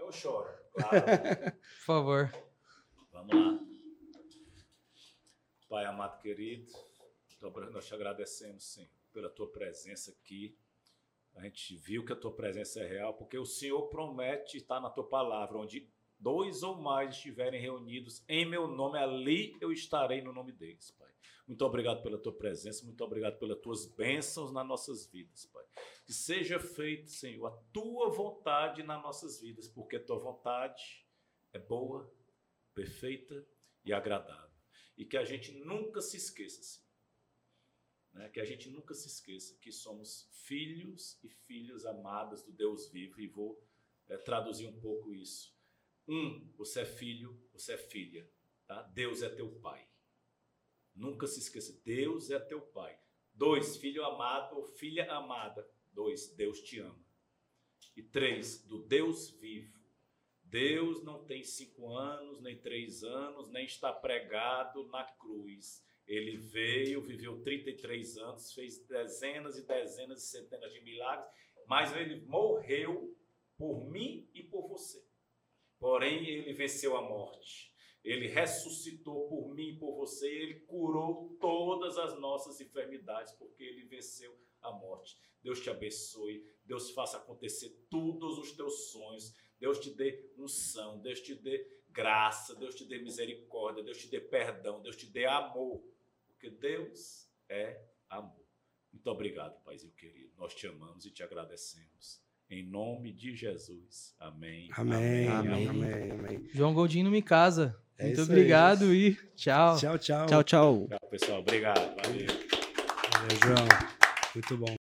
Eu choro, claro. por favor. Vamos lá. Pai amado querido, nós te agradecemos, Senhor, pela tua presença aqui. A gente viu que a tua presença é real, porque o Senhor promete estar na tua palavra, onde dois ou mais estiverem reunidos em meu nome, ali eu estarei no nome deles, Pai. Muito obrigado pela tua presença, muito obrigado pelas tuas bênçãos nas nossas vidas, Pai. Que seja feito, Senhor, a tua vontade nas nossas vidas, porque a tua vontade é boa, perfeita e agradável. E que a gente nunca se esqueça, Senhor né? Que a gente nunca se esqueça que somos filhos e filhas amadas do Deus vivo, e vou é, traduzir um pouco isso. Um, você é filho, você é filha. Tá? Deus é teu pai. Nunca se esqueça, Deus é teu pai. Dois, filho amado ou filha amada. Dois, Deus te ama. E três, do Deus vivo. Deus não tem cinco anos, nem três anos, nem está pregado na cruz. Ele veio, viveu 33 anos, fez dezenas e dezenas e centenas de milagres, mas ele morreu por mim e por você. Porém, ele venceu a morte. Ele ressuscitou por mim e por você. Ele curou todas as nossas enfermidades, porque ele venceu a morte. Deus te abençoe. Deus faça acontecer todos os teus sonhos. Deus te dê unção. Deus te dê graça. Deus te dê misericórdia. Deus te dê perdão. Deus te dê amor porque Deus é amor. Muito obrigado, Paizinho querido. Nós te amamos e te agradecemos. Em nome de Jesus. Amém. Amém. Amém. amém, amém. João Goldinho me casa. É Muito obrigado aí. e tchau. Tchau, tchau. Tchau, tchau. Tchau, pessoal. Obrigado. Valeu. Valeu, João. Muito bom.